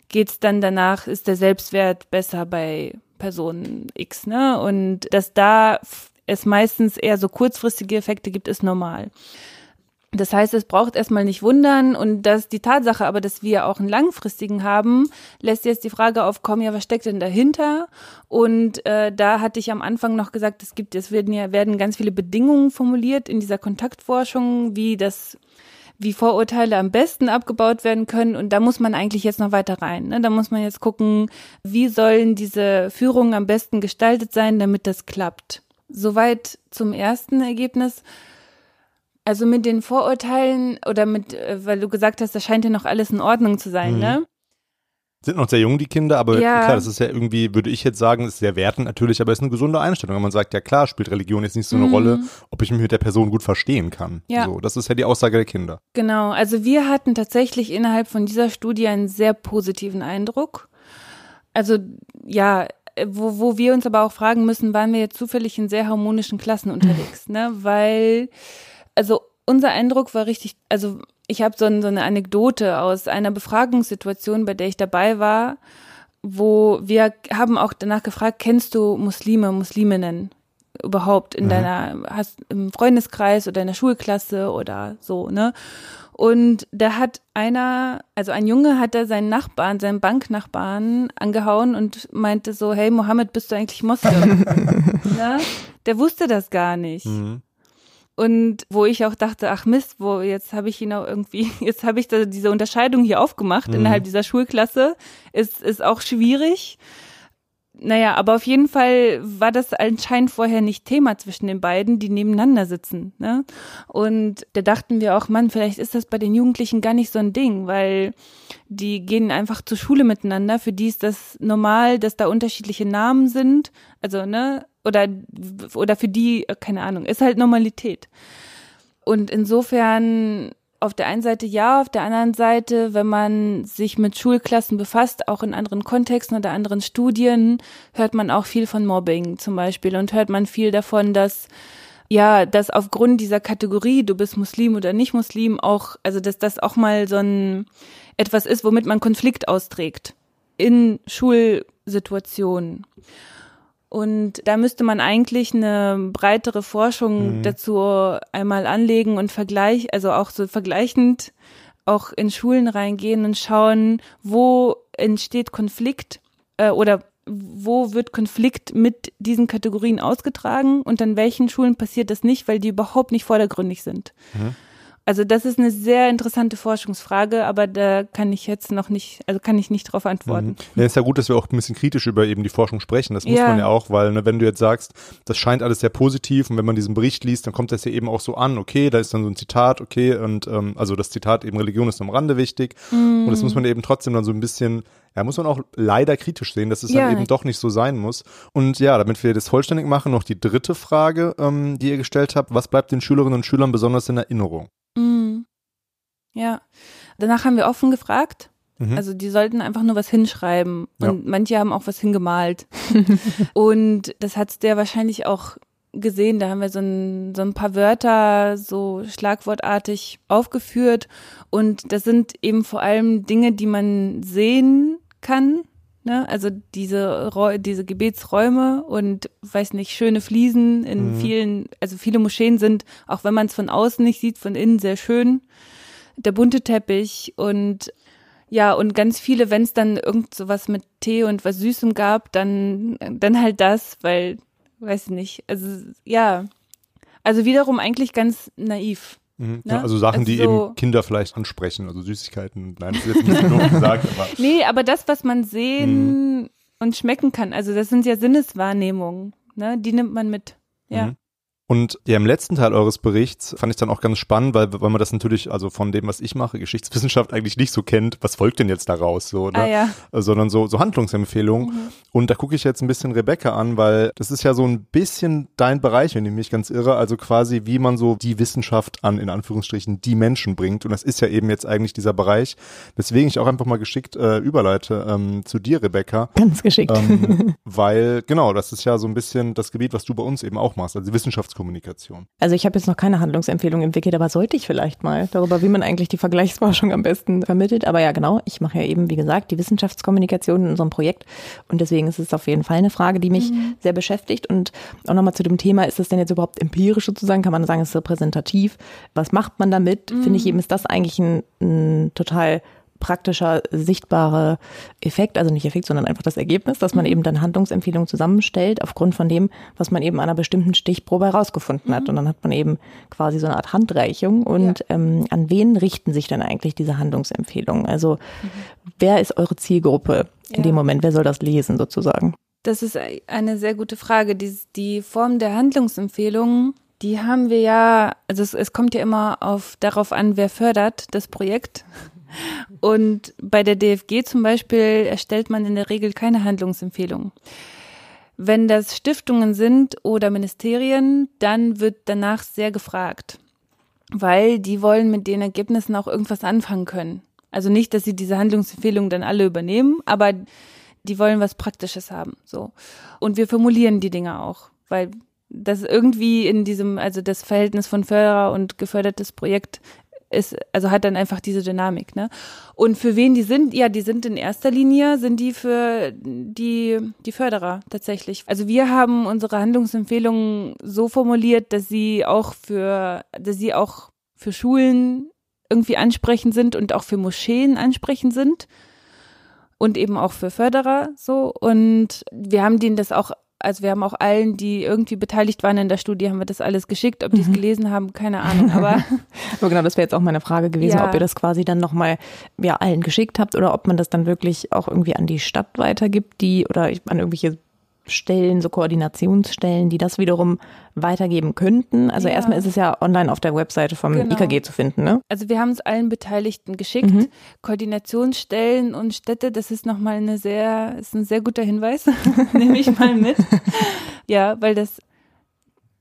geht's dann danach, ist der Selbstwert besser bei Person X, ne? Und dass da es meistens eher so kurzfristige Effekte gibt, ist normal. Das heißt, es braucht erstmal nicht wundern und dass die Tatsache aber, dass wir auch einen langfristigen haben, lässt jetzt die Frage aufkommen, ja, was steckt denn dahinter? Und äh, da hatte ich am Anfang noch gesagt, es gibt, es werden ja werden ganz viele Bedingungen formuliert in dieser Kontaktforschung, wie das wie Vorurteile am besten abgebaut werden können. Und da muss man eigentlich jetzt noch weiter rein. Ne? Da muss man jetzt gucken, wie sollen diese Führungen am besten gestaltet sein, damit das klappt. Soweit zum ersten Ergebnis. Also mit den Vorurteilen oder mit, äh, weil du gesagt hast, da scheint ja noch alles in Ordnung zu sein, mhm. ne? Sind noch sehr jung, die Kinder, aber Ja. klar, das ist ja irgendwie, würde ich jetzt sagen, ist sehr wertend natürlich, aber ist eine gesunde Einstellung. Wenn man sagt, ja klar, spielt Religion jetzt nicht so eine Mhm. Rolle, ob ich mich mit der Person gut verstehen kann. Ja. So, das ist ja die Aussage der Kinder. Genau, also wir hatten tatsächlich innerhalb von dieser Studie einen sehr positiven Eindruck. Also ja, äh, wo, wo wir uns aber auch fragen müssen, waren wir jetzt zufällig in sehr harmonischen Klassen unterwegs, ne? Weil, also unser Eindruck war richtig, also ich habe so, ein, so eine Anekdote aus einer Befragungssituation, bei der ich dabei war, wo wir haben auch danach gefragt, kennst du Muslime, Musliminnen überhaupt in Mhm. deiner, hast im Freundeskreis oder in der Schulklasse oder so, ne? Und da hat einer, also ein Junge hat da seinen Nachbarn, seinen Banknachbarn angehauen und meinte so, hey Mohammed, bist du eigentlich Moslem? [laughs] ne? Der wusste das gar nicht. Mhm. Und wo ich auch dachte, ach Mist, wo jetzt habe ich ihn auch irgendwie, [laughs] jetzt habe ich da diese Unterscheidung hier aufgemacht Mhm. innerhalb dieser Schulklasse, ist ist auch schwierig. Naja, aber auf jeden Fall war das anscheinend vorher nicht Thema zwischen den beiden, die nebeneinander sitzen. Ne? Und da dachten wir auch, Mann, vielleicht ist das bei den Jugendlichen gar nicht so ein Ding, weil die gehen einfach zur Schule miteinander. Für die ist das normal, dass da unterschiedliche Namen sind. Also, ne, oder, oder für die, keine Ahnung, ist halt Normalität. Und insofern auf der einen Seite ja, auf der anderen Seite, wenn man sich mit Schulklassen befasst, auch in anderen Kontexten oder anderen Studien, hört man auch viel von Mobbing zum Beispiel und hört man viel davon, dass ja, dass aufgrund dieser Kategorie, du bist Muslim oder nicht Muslim, auch, also dass das auch mal so ein etwas ist, womit man Konflikt austrägt in Schulsituationen. Und da müsste man eigentlich eine breitere Forschung Mhm. dazu einmal anlegen und vergleich, also auch so vergleichend auch in Schulen reingehen und schauen, wo entsteht Konflikt äh, oder wo wird Konflikt mit diesen Kategorien ausgetragen und an welchen Schulen passiert das nicht, weil die überhaupt nicht vordergründig sind. Mhm. Also das ist eine sehr interessante Forschungsfrage, aber da kann ich jetzt noch nicht, also kann ich nicht drauf antworten. Mhm. Ja, ist ja gut, dass wir auch ein bisschen kritisch über eben die Forschung sprechen. Das muss Ja. man ja auch, weil ne, wenn du jetzt sagst, das scheint alles sehr positiv und wenn man diesen Bericht liest, dann kommt das ja eben auch so an, okay, da ist dann so ein Zitat, okay, und ähm, also das Zitat eben Religion ist am Rande wichtig. Mhm. Und das muss man eben trotzdem dann so ein bisschen, ja, muss man auch leider kritisch sehen, dass es Ja. dann eben doch nicht so sein muss. Und ja, damit wir das vollständig machen, noch die dritte Frage, ähm, die ihr gestellt habt. Was bleibt den Schülerinnen und Schülern besonders in Erinnerung? Mhm. Ja. Danach haben wir offen gefragt. Mhm. Also die sollten einfach nur was hinschreiben. Ja. Und manche haben auch was hingemalt. [laughs] und das hat der wahrscheinlich auch gesehen. Da haben wir so ein, so ein paar Wörter so schlagwortartig aufgeführt. Und das sind eben vor allem Dinge, die man sehen kann. Ne? Also diese, diese Gebetsräume und weiß nicht, schöne Fliesen in Mhm. vielen, also viele Moscheen sind, auch wenn man es von außen nicht sieht, von innen sehr schön. Der bunte Teppich und ja, und ganz viele, wenn es dann irgend sowas mit Tee und was Süßem gab, dann, dann halt das, weil, weiß ich nicht, also ja, also wiederum eigentlich ganz naiv. Mhm. Ne? Ja, also Sachen, die Also- eben Kinder vielleicht ansprechen, also Süßigkeiten. Nein, das ist jetzt nicht so doof gesagt, aber [laughs] Nee, aber das, was man sehen und schmecken kann, also das sind ja Sinneswahrnehmungen, ne? Die nimmt man mit. Ja. Mhm. Und ja, im letzten Teil eures Berichts fand ich dann auch ganz spannend, weil, weil man das natürlich, also von dem, was ich mache, Geschichtswissenschaft eigentlich nicht so kennt, was folgt denn jetzt daraus, so, ne? Ah, ja. sondern so, so Handlungsempfehlungen. Mhm. Und da gucke ich jetzt ein bisschen Rebecca an, weil das ist ja so ein bisschen dein Bereich, wenn ich mich ganz irre, also quasi wie man so die Wissenschaft an, in Anführungsstrichen, die Menschen bringt. Und das ist ja eben jetzt eigentlich dieser Bereich, weswegen ich auch einfach mal geschickt äh, überleite ähm, zu dir, Rebecca. Ganz geschickt. Ähm, [laughs] weil, genau, das ist ja so ein bisschen das Gebiet, was du bei uns eben auch machst, also Wissenschafts Kommunikation? Also ich habe jetzt noch keine Handlungsempfehlung entwickelt, aber sollte ich vielleicht mal darüber, wie man eigentlich die Vergleichsforschung am besten vermittelt. Aber ja, genau, ich mache ja eben, wie gesagt, die Wissenschaftskommunikation in unserem Projekt und deswegen ist es auf jeden Fall eine Frage, die mich mhm. sehr beschäftigt. Und auch nochmal zu dem Thema, ist das denn jetzt überhaupt empirisch sozusagen? Kann man sagen, es ist repräsentativ? Was macht man damit? Mhm. Finde ich eben, ist das eigentlich ein, ein total praktischer, sichtbarer Effekt, also nicht Effekt, sondern einfach das Ergebnis, dass man mhm. eben dann Handlungsempfehlungen zusammenstellt aufgrund von dem, was man eben an einer bestimmten Stichprobe herausgefunden hat. Mhm. Und dann hat man eben quasi so eine Art Handreichung. Und ja. ähm, an wen richten sich denn eigentlich diese Handlungsempfehlungen? Also mhm. wer ist eure Zielgruppe in ja. dem Moment? Wer soll das lesen sozusagen? Das ist eine sehr gute Frage. Die, die Form der Handlungsempfehlungen die haben wir ja, also es, es kommt ja immer auf darauf an, wer fördert das Projekt. Und bei der DFG zum Beispiel erstellt man in der Regel keine Handlungsempfehlungen. Wenn das Stiftungen sind oder Ministerien, dann wird danach sehr gefragt, weil die wollen mit den Ergebnissen auch irgendwas anfangen können. Also nicht, dass sie diese Handlungsempfehlungen dann alle übernehmen, aber die wollen was Praktisches haben, so. Und wir formulieren die Dinge auch, weil das irgendwie in diesem, also das Verhältnis von Förderer und gefördertes Projekt ist, also hat dann einfach diese Dynamik, ne? Und für wen die sind? Ja, die sind in erster Linie, sind die für die, die Förderer tatsächlich. Also wir haben unsere Handlungsempfehlungen so formuliert, dass sie auch für, dass sie auch für Schulen irgendwie ansprechend sind und auch für Moscheen ansprechend sind und eben auch für Förderer so. Und wir haben denen das auch also wir haben auch allen, die irgendwie beteiligt waren in der Studie, haben wir das alles geschickt. Ob die es mhm. gelesen haben, keine Ahnung. Aber, [laughs] aber genau, das wäre jetzt auch meine Frage gewesen, ja. ob ihr das quasi dann nochmal ja, allen geschickt habt oder ob man das dann wirklich auch irgendwie an die Stadt weitergibt, die oder an irgendwelche Stellen, so Koordinationsstellen, die das wiederum weitergeben könnten. Also ja. erstmal ist es ja online auf der Webseite vom genau. IKG zu finden, ne? Also wir haben es allen Beteiligten geschickt. Mhm. Koordinationsstellen und Städte, das ist nochmal eine sehr, ist ein sehr guter Hinweis. [laughs] Nehme ich mal mit. ja, weil das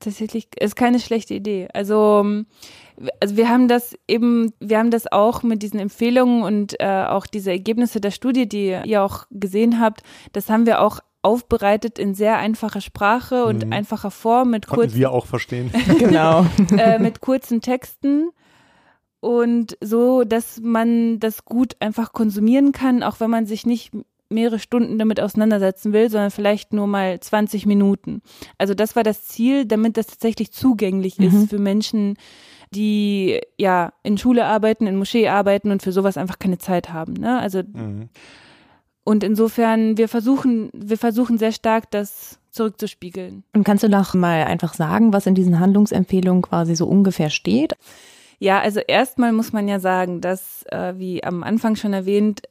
tatsächlich ist keine schlechte Idee. Also also wir haben das eben, wir haben das auch mit diesen Empfehlungen und äh, auch diese Ergebnisse der Studie, die ihr auch gesehen habt, das haben wir auch aufbereitet in sehr einfacher Sprache und mhm. einfacher Form mit kurzen. wir auch verstehen. [laughs] genau. äh, mit kurzen Texten und so, dass man das gut einfach konsumieren kann, auch wenn man sich nicht mehrere Stunden damit auseinandersetzen will, sondern vielleicht nur mal 20 Minuten. Also das war das Ziel, damit das tatsächlich zugänglich mhm. ist für Menschen, die ja in Schule arbeiten, in Moschee arbeiten und für sowas einfach keine Zeit haben. Ne? Also mhm. Und insofern, wir versuchen, wir versuchen sehr stark, das zurückzuspiegeln. Und kannst du noch mal einfach sagen, was in diesen Handlungsempfehlungen quasi so ungefähr steht? Ja, also erstmal muss man ja sagen, dass, äh, wie am Anfang schon erwähnt,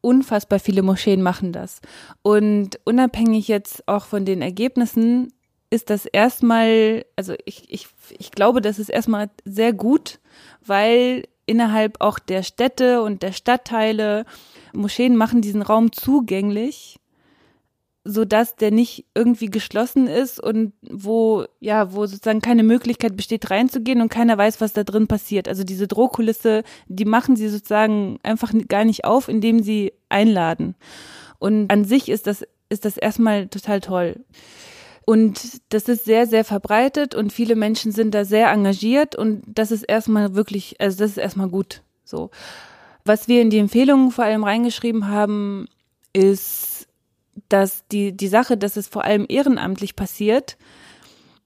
unfassbar viele Moscheen machen das. Und unabhängig jetzt auch von den Ergebnissen ist das erstmal, also ich, ich, ich glaube, das ist erstmal sehr gut, weil innerhalb auch der Städte und der Stadtteile Moscheen machen diesen Raum zugänglich, so dass der nicht irgendwie geschlossen ist und wo, ja, wo sozusagen keine Möglichkeit besteht, reinzugehen und keiner weiß, was da drin passiert. Also diese Drohkulisse, die machen sie sozusagen einfach gar nicht auf, indem sie einladen. Und an sich ist das, ist das erstmal total toll. Und das ist sehr, sehr verbreitet und viele Menschen sind da sehr engagiert und das ist erstmal wirklich, also das ist erstmal gut. So. Was wir in die Empfehlungen vor allem reingeschrieben haben, ist, dass die, die Sache, dass es vor allem ehrenamtlich passiert,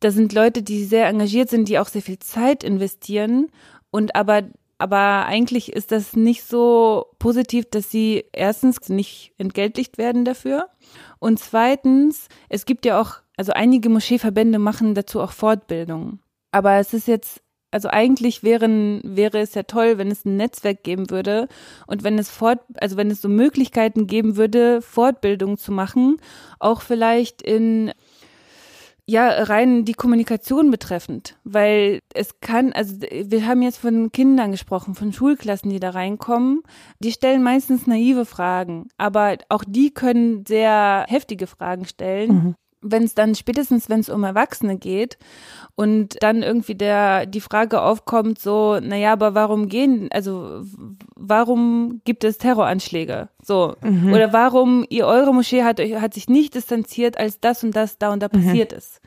da sind Leute, die sehr engagiert sind, die auch sehr viel Zeit investieren und aber aber eigentlich ist das nicht so positiv, dass sie erstens nicht entgeltlicht werden dafür und zweitens, es gibt ja auch, also einige Moscheeverbände machen dazu auch Fortbildungen. Aber es ist jetzt also eigentlich wären, wäre es ja toll, wenn es ein Netzwerk geben würde und wenn es fort, also wenn es so Möglichkeiten geben würde, Fortbildung zu machen, auch vielleicht in ja, rein die Kommunikation betreffend, weil es kann, also wir haben jetzt von Kindern gesprochen, von Schulklassen, die da reinkommen, die stellen meistens naive Fragen, aber auch die können sehr heftige Fragen stellen. Mhm. Wenn es dann spätestens, wenn es um Erwachsene geht und dann irgendwie der die Frage aufkommt, so, naja, aber warum gehen, also warum gibt es Terroranschläge? So. Mhm. Oder warum ihr eure Moschee hat euch hat sich nicht distanziert, als das und das da und da mhm. passiert ist.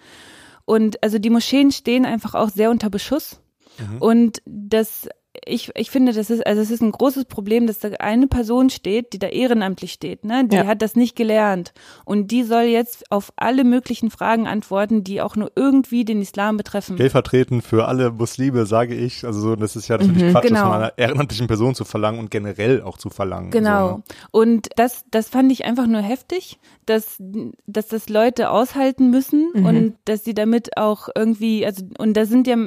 Und also die Moscheen stehen einfach auch sehr unter Beschuss. Mhm. Und das ich, ich finde, das ist, also es ist ein großes Problem, dass da eine Person steht, die da ehrenamtlich steht, ne? Die ja. hat das nicht gelernt. Und die soll jetzt auf alle möglichen Fragen antworten, die auch nur irgendwie den Islam betreffen. Stellvertretend für alle Muslime, sage ich. Also so, das ist ja natürlich mhm, Quatsch, genau. das von einer ehrenamtlichen Person zu verlangen und generell auch zu verlangen. Genau. So, ne? Und das, das fand ich einfach nur heftig, dass, dass das Leute aushalten müssen mhm. und dass sie damit auch irgendwie, also, und da sind ja,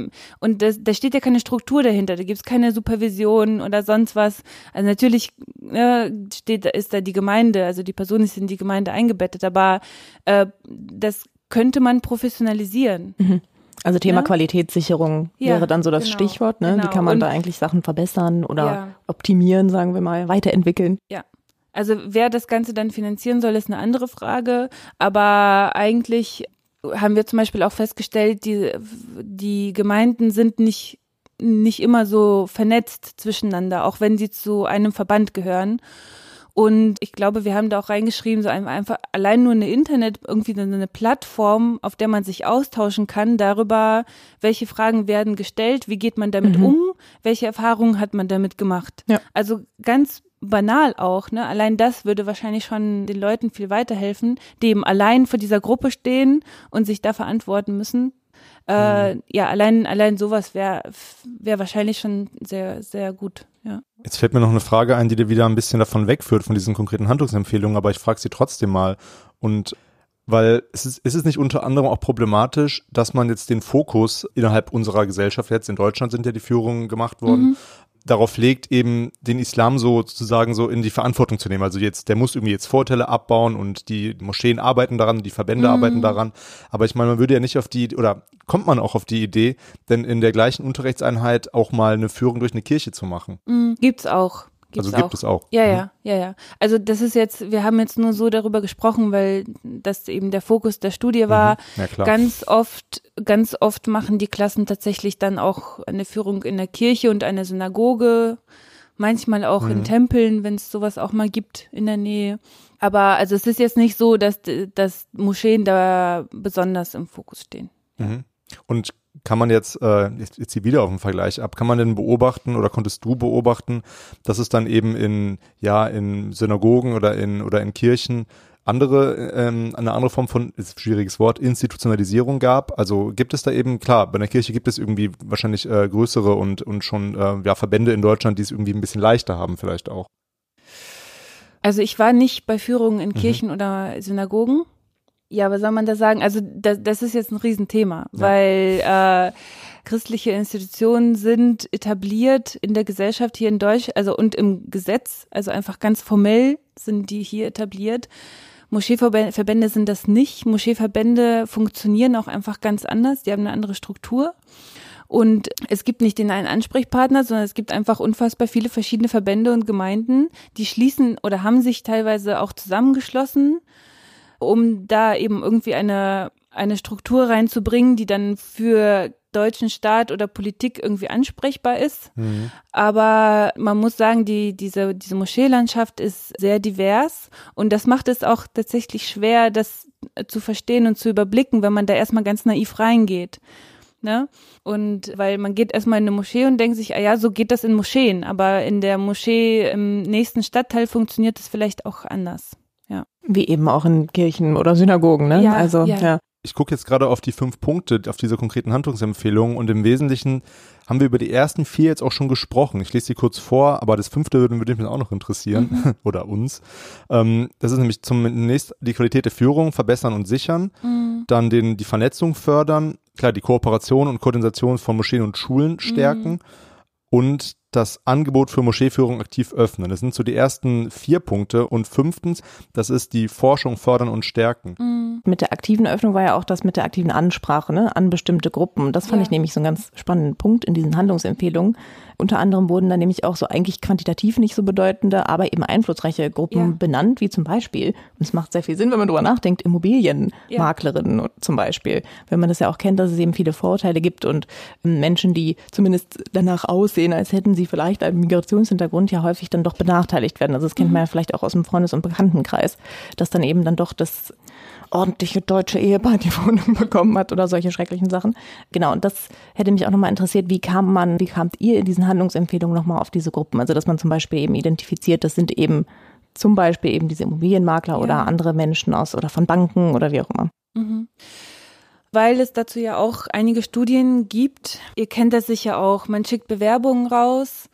und das, da steht ja keine Struktur dahinter, da gibt es keine keine Supervision oder sonst was. Also natürlich äh, steht, ist da die Gemeinde, also die Person ist in die Gemeinde eingebettet, aber äh, das könnte man professionalisieren. Mhm. Also Thema ja? Qualitätssicherung ja, wäre dann so das genau, Stichwort, ne? Genau. Wie kann man Und, da eigentlich Sachen verbessern oder ja. optimieren, sagen wir mal, weiterentwickeln? Ja. Also wer das Ganze dann finanzieren soll, ist eine andere Frage. Aber eigentlich haben wir zum Beispiel auch festgestellt, die, die Gemeinden sind nicht nicht immer so vernetzt zwischeneinander, auch wenn sie zu einem Verband gehören. Und ich glaube, wir haben da auch reingeschrieben, so einfach allein nur eine Internet, irgendwie eine Plattform, auf der man sich austauschen kann darüber, welche Fragen werden gestellt, wie geht man damit mhm. um, welche Erfahrungen hat man damit gemacht. Ja. Also ganz banal auch, ne? Allein das würde wahrscheinlich schon den Leuten viel weiterhelfen, die eben allein vor dieser Gruppe stehen und sich da verantworten müssen. Äh, mhm. Ja, allein, allein sowas wäre wär wahrscheinlich schon sehr, sehr gut. Ja. Jetzt fällt mir noch eine Frage ein, die dir wieder ein bisschen davon wegführt, von diesen konkreten Handlungsempfehlungen, aber ich frage sie trotzdem mal. Und weil es ist, ist es nicht unter anderem auch problematisch, dass man jetzt den Fokus innerhalb unserer Gesellschaft, jetzt in Deutschland sind ja die Führungen gemacht worden, mhm darauf legt, eben den Islam so sozusagen so in die Verantwortung zu nehmen. Also jetzt, der muss irgendwie jetzt Vorteile abbauen und die Moscheen arbeiten daran, die Verbände mhm. arbeiten daran. Aber ich meine, man würde ja nicht auf die, oder kommt man auch auf die Idee, denn in der gleichen Unterrichtseinheit auch mal eine Führung durch eine Kirche zu machen. Mhm, gibt's auch. Gibt's also gibt auch. es auch. Ja, ja, mhm. ja, ja. Also das ist jetzt, wir haben jetzt nur so darüber gesprochen, weil das eben der Fokus der Studie war. Mhm. Ja, klar. Ganz oft, ganz oft machen die Klassen tatsächlich dann auch eine Führung in der Kirche und einer Synagoge, manchmal auch mhm. in Tempeln, wenn es sowas auch mal gibt in der Nähe. Aber also es ist jetzt nicht so, dass, dass Moscheen da besonders im Fokus stehen. Mhm. Und kann man jetzt, äh, jetzt, jetzt hier wieder auf den Vergleich ab, kann man denn beobachten oder konntest du beobachten, dass es dann eben in, ja, in Synagogen oder in, oder in Kirchen andere, ähm, eine andere Form von, ist ein schwieriges Wort, Institutionalisierung gab. Also gibt es da eben, klar, bei der Kirche gibt es irgendwie wahrscheinlich äh, größere und, und schon äh, ja, Verbände in Deutschland, die es irgendwie ein bisschen leichter haben, vielleicht auch. Also ich war nicht bei Führungen in mhm. Kirchen oder Synagogen. Ja, was soll man da sagen? Also das, das ist jetzt ein Riesenthema, ja. weil äh, christliche Institutionen sind etabliert in der Gesellschaft hier in Deutschland, also und im Gesetz, also einfach ganz formell sind die hier etabliert. Moscheeverbände sind das nicht. Moscheeverbände funktionieren auch einfach ganz anders. Die haben eine andere Struktur. Und es gibt nicht den einen Ansprechpartner, sondern es gibt einfach unfassbar viele verschiedene Verbände und Gemeinden, die schließen oder haben sich teilweise auch zusammengeschlossen um da eben irgendwie eine, eine Struktur reinzubringen, die dann für deutschen Staat oder Politik irgendwie ansprechbar ist. Mhm. Aber man muss sagen, die, diese, diese Moscheelandschaft ist sehr divers und das macht es auch tatsächlich schwer, das zu verstehen und zu überblicken, wenn man da erstmal ganz naiv reingeht. Ne? Und weil man geht erstmal in eine Moschee und denkt sich, ah ja, so geht das in Moscheen, aber in der Moschee im nächsten Stadtteil funktioniert es vielleicht auch anders. Ja. Wie eben auch in Kirchen oder Synagogen, ne? Ja, also, ja. ja. Ich gucke jetzt gerade auf die fünf Punkte, auf diese konkreten Handlungsempfehlungen und im Wesentlichen haben wir über die ersten vier jetzt auch schon gesprochen. Ich lese sie kurz vor, aber das fünfte würde, würde mich auch noch interessieren mhm. [laughs] oder uns. Ähm, das ist nämlich zunächst die Qualität der Führung verbessern und sichern, mhm. dann den, die Vernetzung fördern, klar, die Kooperation und Koordination von Moscheen und Schulen stärken mhm. und das Angebot für Moscheeführung aktiv öffnen. Das sind so die ersten vier Punkte. Und fünftens, das ist die Forschung fördern und stärken. Mhm. mit der aktiven Öffnung war ja auch das mit der aktiven Ansprache ne, an bestimmte Gruppen. Das fand ja. ich nämlich so einen ganz spannenden Punkt in diesen Handlungsempfehlungen. Unter anderem wurden dann nämlich auch so eigentlich quantitativ nicht so bedeutende, aber eben einflussreiche Gruppen ja. benannt, wie zum Beispiel, und es macht sehr viel Sinn, wenn man drüber nachdenkt, Immobilienmaklerinnen ja. zum Beispiel. Wenn man das ja auch kennt, dass es eben viele Vorurteile gibt und ähm, Menschen, die zumindest danach aussehen, als hätten sie vielleicht einen Migrationshintergrund, ja häufig dann doch benachteiligt werden. Also das kennt mhm. man ja vielleicht auch aus dem Freundes- und Bekanntenkreis, dass dann eben dann doch das ordentliche deutsche Ehepaar die [laughs] Wohnung bekommen hat oder solche schrecklichen Sachen. Genau, und das hätte mich auch nochmal interessiert, wie kam man, wie kamt ihr in diesen Handlungsempfehlungen nochmal auf diese Gruppen? Also, dass man zum Beispiel eben identifiziert, das sind eben zum Beispiel eben diese Immobilienmakler ja. oder andere Menschen aus oder von Banken oder wie auch immer. Mhm weil es dazu ja auch einige Studien gibt. Ihr kennt das sicher auch. Man schickt Bewerbungen raus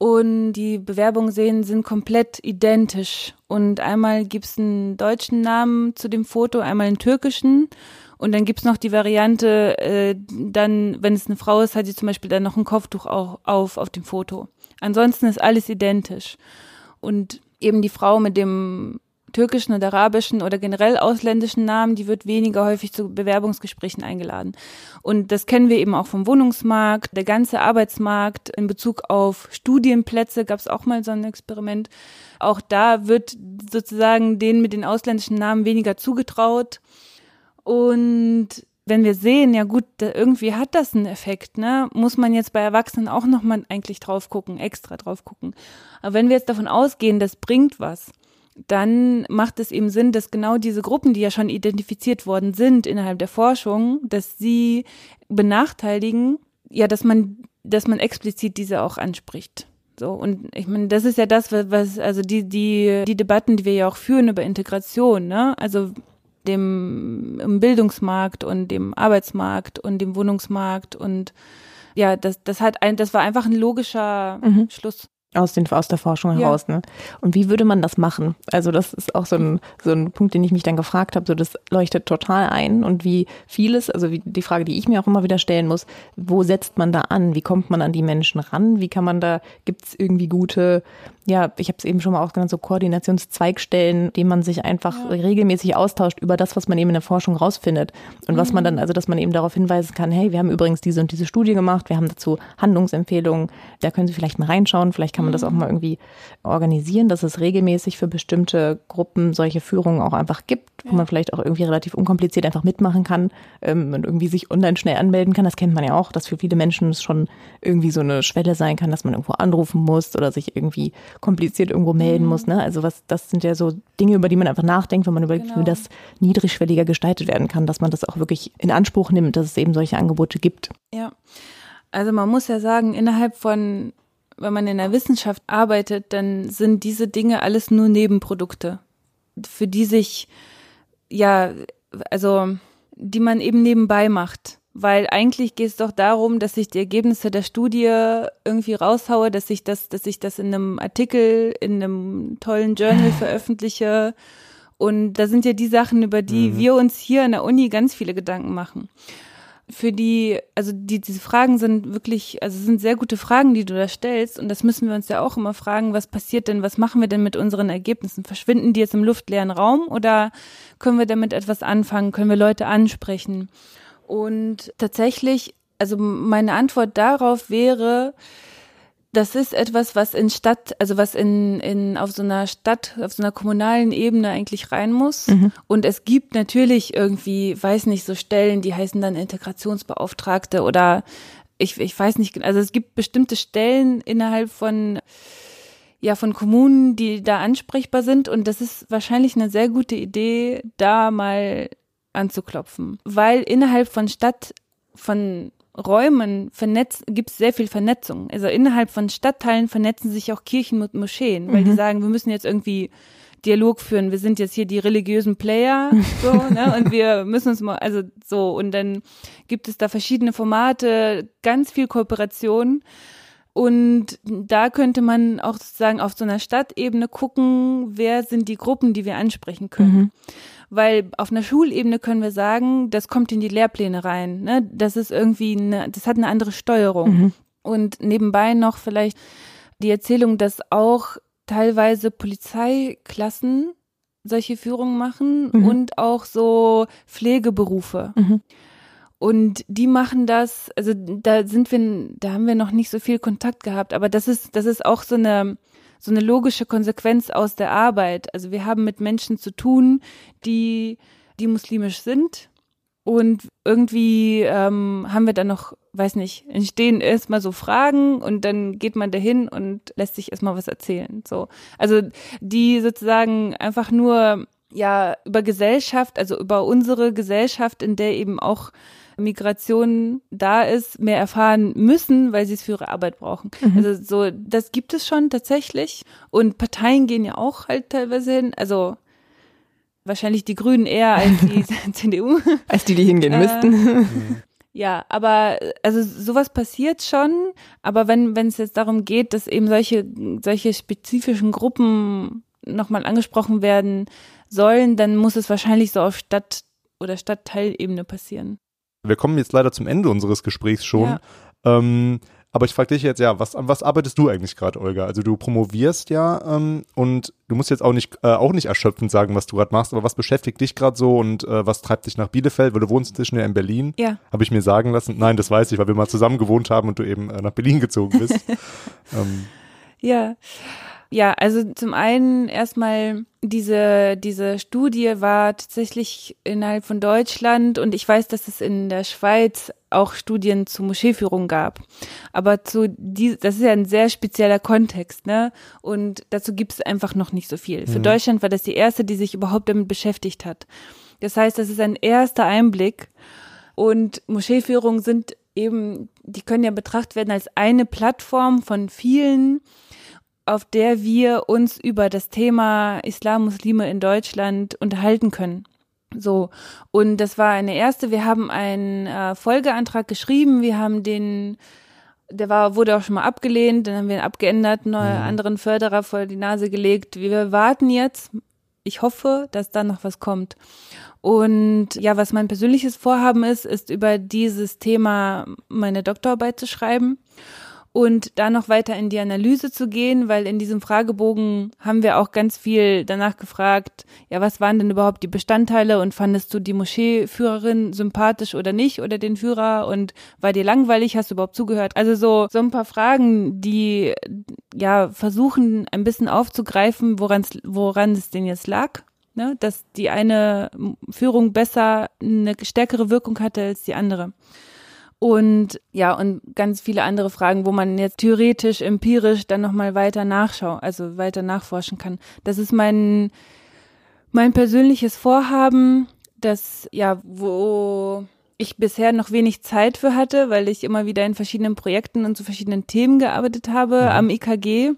und die Bewerbungen sehen sind komplett identisch. Und einmal gibt's einen deutschen Namen zu dem Foto, einmal einen türkischen. Und dann gibt's noch die Variante, äh, dann, wenn es eine Frau ist, hat sie zum Beispiel dann noch ein Kopftuch auch auf auf dem Foto. Ansonsten ist alles identisch. Und eben die Frau mit dem türkischen oder arabischen oder generell ausländischen Namen, die wird weniger häufig zu Bewerbungsgesprächen eingeladen. Und das kennen wir eben auch vom Wohnungsmarkt, der ganze Arbeitsmarkt in Bezug auf Studienplätze gab es auch mal so ein Experiment. Auch da wird sozusagen denen mit den ausländischen Namen weniger zugetraut. Und wenn wir sehen, ja gut, irgendwie hat das einen Effekt, ne, muss man jetzt bei Erwachsenen auch nochmal eigentlich drauf gucken, extra drauf gucken. Aber wenn wir jetzt davon ausgehen, das bringt was, dann macht es eben Sinn, dass genau diese Gruppen, die ja schon identifiziert worden sind innerhalb der Forschung, dass sie benachteiligen, ja, dass man, dass man explizit diese auch anspricht. So, und ich meine, das ist ja das, was, also die, die, die Debatten, die wir ja auch führen über Integration, ne? Also dem im Bildungsmarkt und dem Arbeitsmarkt und dem Wohnungsmarkt und ja, das, das hat ein, das war einfach ein logischer mhm. Schluss. Aus, den, aus der Forschung heraus. Ja. Ne? Und wie würde man das machen? Also das ist auch so ein, so ein Punkt, den ich mich dann gefragt habe. So, das leuchtet total ein. Und wie vieles, also wie die Frage, die ich mir auch immer wieder stellen muss, wo setzt man da an? Wie kommt man an die Menschen ran? Wie kann man da, gibt es irgendwie gute ja, ich habe es eben schon mal auch genannt, so Koordinationszweigstellen, denen man sich einfach ja. regelmäßig austauscht über das, was man eben in der Forschung rausfindet. Und mhm. was man mhm. dann, also dass man eben darauf hinweisen kann, hey, wir haben übrigens diese und diese Studie gemacht, wir haben dazu Handlungsempfehlungen, da können Sie vielleicht mal reinschauen, vielleicht kann man mhm. das auch mhm. mal irgendwie organisieren, dass es regelmäßig für bestimmte Gruppen solche Führungen auch einfach gibt, wo man vielleicht auch irgendwie relativ unkompliziert einfach mitmachen kann ähm, und irgendwie sich online schnell anmelden kann. Das kennt man ja auch, dass für viele Menschen es schon irgendwie so eine Schwelle sein kann, dass man irgendwo anrufen muss oder sich irgendwie kompliziert irgendwo melden mhm. muss. Ne? Also was, das sind ja so Dinge, über die man einfach nachdenkt, wenn man überlegt, genau. wie das niedrigschwelliger gestaltet werden kann, dass man das auch wirklich in Anspruch nimmt, dass es eben solche Angebote gibt. Ja, also man muss ja sagen, innerhalb von, wenn man in der Wissenschaft arbeitet, dann sind diese Dinge alles nur Nebenprodukte, für die sich, ja, also die man eben nebenbei macht weil eigentlich geht es doch darum, dass ich die Ergebnisse der Studie irgendwie raushaue, dass ich das, dass ich das in einem Artikel, in einem tollen Journal veröffentliche. Und da sind ja die Sachen, über die mhm. wir uns hier an der Uni ganz viele Gedanken machen. Für die, also die, diese Fragen sind wirklich, also sind sehr gute Fragen, die du da stellst. Und das müssen wir uns ja auch immer fragen, was passiert denn, was machen wir denn mit unseren Ergebnissen? Verschwinden die jetzt im luftleeren Raum oder können wir damit etwas anfangen? Können wir Leute ansprechen? Und tatsächlich, also meine Antwort darauf wäre, das ist etwas, was in Stadt, also was in, in auf so einer Stadt, auf so einer kommunalen Ebene eigentlich rein muss. Mhm. Und es gibt natürlich irgendwie, weiß nicht, so Stellen, die heißen dann Integrationsbeauftragte oder ich, ich weiß nicht, also es gibt bestimmte Stellen innerhalb von ja von Kommunen, die da ansprechbar sind und das ist wahrscheinlich eine sehr gute Idee, da mal anzuklopfen, weil innerhalb von Stadt, von Räumen vernetzt, gibt es sehr viel Vernetzung. Also innerhalb von Stadtteilen vernetzen sich auch Kirchen mit Moscheen, weil mhm. die sagen, wir müssen jetzt irgendwie Dialog führen. Wir sind jetzt hier die religiösen Player, [laughs] so, ne, und wir müssen uns mal, also so, und dann gibt es da verschiedene Formate, ganz viel Kooperation. Und da könnte man auch sozusagen auf so einer Stadtebene gucken, wer sind die Gruppen, die wir ansprechen können. Mhm weil auf einer Schulebene können wir sagen, das kommt in die Lehrpläne rein. Ne? Das ist irgendwie, eine, das hat eine andere Steuerung. Mhm. Und nebenbei noch vielleicht die Erzählung, dass auch teilweise Polizeiklassen solche Führungen machen mhm. und auch so Pflegeberufe. Mhm. Und die machen das, also da sind wir, da haben wir noch nicht so viel Kontakt gehabt, aber das ist, das ist auch so eine, so eine logische Konsequenz aus der Arbeit. Also wir haben mit Menschen zu tun, die, die muslimisch sind. Und irgendwie ähm, haben wir dann noch, weiß nicht, entstehen erstmal so Fragen und dann geht man dahin und lässt sich erstmal was erzählen. So. Also die sozusagen einfach nur ja über Gesellschaft, also über unsere Gesellschaft, in der eben auch Migration da ist, mehr erfahren müssen, weil sie es für ihre Arbeit brauchen. Mhm. Also so, das gibt es schon tatsächlich. Und Parteien gehen ja auch halt teilweise hin. Also wahrscheinlich die Grünen eher als die [laughs] CDU. Als die, die hingehen äh, müssten. Ja, aber also sowas passiert schon, aber wenn wenn es jetzt darum geht, dass eben solche solche spezifischen Gruppen nochmal angesprochen werden sollen, dann muss es wahrscheinlich so auf Stadt oder Stadtteilebene passieren. Wir kommen jetzt leider zum Ende unseres Gesprächs schon. Ja. Ähm, aber ich frage dich jetzt, ja, was, an was arbeitest du eigentlich gerade, Olga? Also du promovierst ja ähm, und du musst jetzt auch nicht, äh, auch nicht erschöpfend sagen, was du gerade machst, aber was beschäftigt dich gerade so und äh, was treibt dich nach Bielefeld? Weil du wohnst inzwischen ja in Berlin. Ja. Habe ich mir sagen lassen. Nein, das weiß ich, weil wir mal zusammen gewohnt haben und du eben äh, nach Berlin gezogen bist. [laughs] ähm. Ja. Ja, also zum einen erstmal diese, diese Studie war tatsächlich innerhalb von Deutschland und ich weiß, dass es in der Schweiz auch Studien zu Moscheeführung gab. Aber zu die, das ist ja ein sehr spezieller Kontext, ne? Und dazu gibt es einfach noch nicht so viel. Für mhm. Deutschland war das die erste, die sich überhaupt damit beschäftigt hat. Das heißt, das ist ein erster Einblick. Und Moscheeführungen sind eben, die können ja betrachtet werden als eine Plattform von vielen, auf der wir uns über das Thema Islam, Muslime in Deutschland unterhalten können. So, und das war eine erste. Wir haben einen äh, Folgeantrag geschrieben, wir haben den, der war, wurde auch schon mal abgelehnt, dann haben wir ihn abgeändert, neue mhm. anderen Förderer vor die Nase gelegt. Wir warten jetzt. Ich hoffe, dass da noch was kommt. Und ja, was mein persönliches Vorhaben ist, ist über dieses Thema meine Doktorarbeit zu schreiben und da noch weiter in die Analyse zu gehen, weil in diesem Fragebogen haben wir auch ganz viel danach gefragt, ja, was waren denn überhaupt die Bestandteile und fandest du die Moscheeführerin sympathisch oder nicht oder den Führer und war dir langweilig, hast du überhaupt zugehört? Also so, so ein paar Fragen, die ja versuchen ein bisschen aufzugreifen, woran woran es denn jetzt lag. Ne, dass die eine Führung besser eine stärkere Wirkung hatte als die andere. Und ja, und ganz viele andere Fragen, wo man jetzt theoretisch, empirisch dann nochmal weiter nachschauen, also weiter nachforschen kann. Das ist mein, mein persönliches Vorhaben, das ja, wo ich bisher noch wenig Zeit für hatte, weil ich immer wieder in verschiedenen Projekten und zu verschiedenen Themen gearbeitet habe ja. am IKG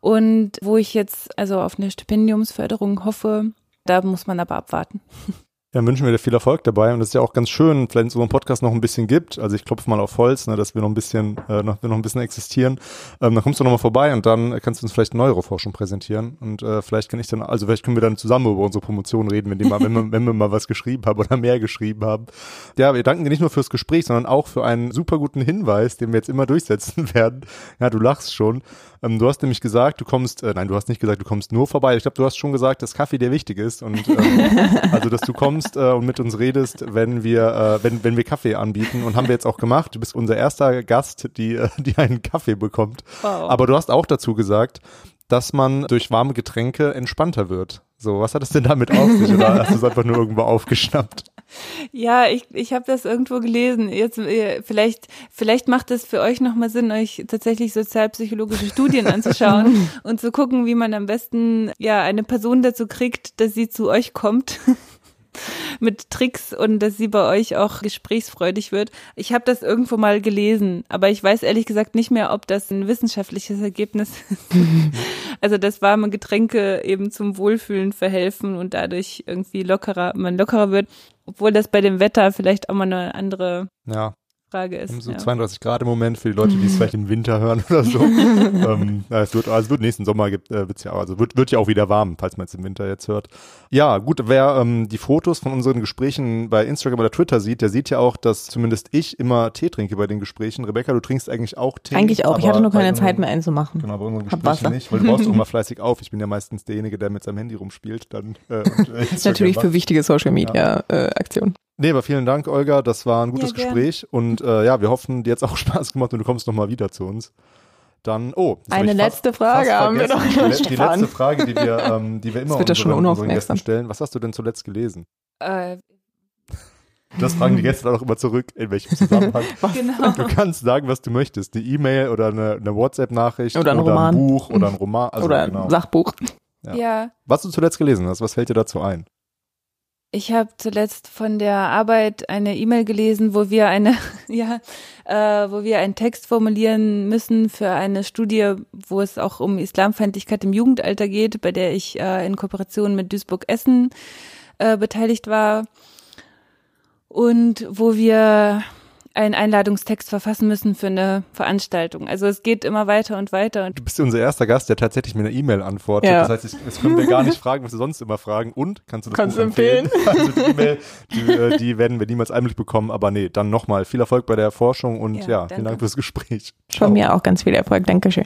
und wo ich jetzt also auf eine Stipendiumsförderung hoffe. Da muss man aber abwarten. [laughs] Ja, wünschen wir dir viel Erfolg dabei und es ist ja auch ganz schön, vielleicht so einen Podcast noch ein bisschen gibt. Also ich klopfe mal auf Holz, ne, dass wir noch ein bisschen, äh, noch, wir noch ein bisschen existieren. Ähm, dann kommst du noch mal vorbei und dann kannst du uns vielleicht Neuroforschung präsentieren und äh, vielleicht kann ich dann, also vielleicht können wir dann zusammen über unsere Promotion reden, wenn, die mal, wenn, wir, [laughs] wenn wir mal was geschrieben haben oder mehr geschrieben haben. Ja, wir danken dir nicht nur fürs Gespräch, sondern auch für einen super guten Hinweis, den wir jetzt immer durchsetzen [laughs] werden. Ja, du lachst schon. Ähm, du hast nämlich gesagt, du kommst, äh, nein, du hast nicht gesagt, du kommst nur vorbei. Ich glaube, du hast schon gesagt, dass Kaffee dir wichtig ist und ähm, [laughs] also, dass du kommst äh, und mit uns redest, wenn wir, äh, wenn, wenn wir Kaffee anbieten und haben wir jetzt auch gemacht. Du bist unser erster Gast, die, äh, die einen Kaffee bekommt. Wow. Aber du hast auch dazu gesagt, dass man durch warme Getränke entspannter wird. So, was hat es denn damit auf sich? Oder hast du es einfach nur irgendwo aufgeschnappt? Ja, ich, ich habe das irgendwo gelesen. Jetzt äh, vielleicht vielleicht macht es für euch nochmal Sinn, euch tatsächlich sozialpsychologische Studien anzuschauen [laughs] und zu gucken, wie man am besten ja eine Person dazu kriegt, dass sie zu euch kommt mit Tricks und dass sie bei euch auch gesprächsfreudig wird. Ich habe das irgendwo mal gelesen, aber ich weiß ehrlich gesagt nicht mehr, ob das ein wissenschaftliches Ergebnis ist. [laughs] also das warme Getränke eben zum Wohlfühlen verhelfen und dadurch irgendwie lockerer, man lockerer wird, obwohl das bei dem Wetter vielleicht auch mal eine andere ja. Frage ist. So ja. 32 Grad im Moment für die Leute, die es vielleicht im Winter hören oder so. [laughs] ähm, ja, es wird, also es wird nächsten Sommer gibt, äh, wird's ja, also wird, wird ja auch wieder warm, falls man es im Winter jetzt hört. Ja, gut, wer ähm, die Fotos von unseren Gesprächen bei Instagram oder Twitter sieht, der sieht ja auch, dass zumindest ich immer Tee trinke bei den Gesprächen. Rebecca, du trinkst eigentlich auch Tee. Eigentlich auch. Ich hatte nur keine Zeit mehr einzumachen. Genau, bei unseren Hab Wasser. Gesprächen nicht, weil du baust auch immer [laughs] fleißig auf. Ich bin ja meistens derjenige, der mit seinem Handy rumspielt. Dann, äh, und, äh, [laughs] natürlich macht. für wichtige Social Media äh, Aktionen. Nee, aber vielen Dank, Olga. Das war ein gutes Ja. Gespräch. Und äh, ja, wir hoffen, dir hat's auch [laughs] Spaß gemacht und du kommst nochmal wieder zu uns. Dann, oh. Eine ich fast- letzte Frage fast haben wir noch. Die, le- die letzte Frage, die wir, ähm, die wir [laughs] immer er schon unseren, unseren. Gästen stellen. Was hast du denn zuletzt gelesen? Äh, Das fragen die Gäste dann auch immer zurück, in welchem Zusammenhang. [laughs] genau. Du kannst sagen, was du möchtest. Eine E-Mail oder eine, eine WhatsApp-Nachricht Oder ein Roman. Buch oder ein Roman. Also, Oder genau. ein Sachbuch. Ja. ja. Was du zuletzt gelesen hast, was fällt dir dazu ein? Ich habe zuletzt von der Arbeit eine E-Mail gelesen, wo wir eine, [laughs] ja, äh, wo wir einen Text formulieren müssen für eine Studie, wo es auch um Islamfeindlichkeit im Jugendalter geht, bei der ich äh, in Kooperation mit Duisburg Essen äh, beteiligt war. Und wo wir einen Einladungstext verfassen müssen für eine Veranstaltung. Also es geht immer weiter und weiter und Du bist unser erster Gast, der tatsächlich mit einer E-Mail antwortet. Ja. Das heißt, ich- jetzt können wir gar nicht fragen, was wir sonst immer fragen. Und kannst du das Kannst Buch du empfehlen? Also die E-Mail, die, äh, die werden wir niemals Einblick bekommen. Aber nee, dann nochmal viel Erfolg bei der Forschung und ja, Ja, vielen. Dank fürs Gespräch. Von mir auch ganz viel Erfolg. Dankeschön.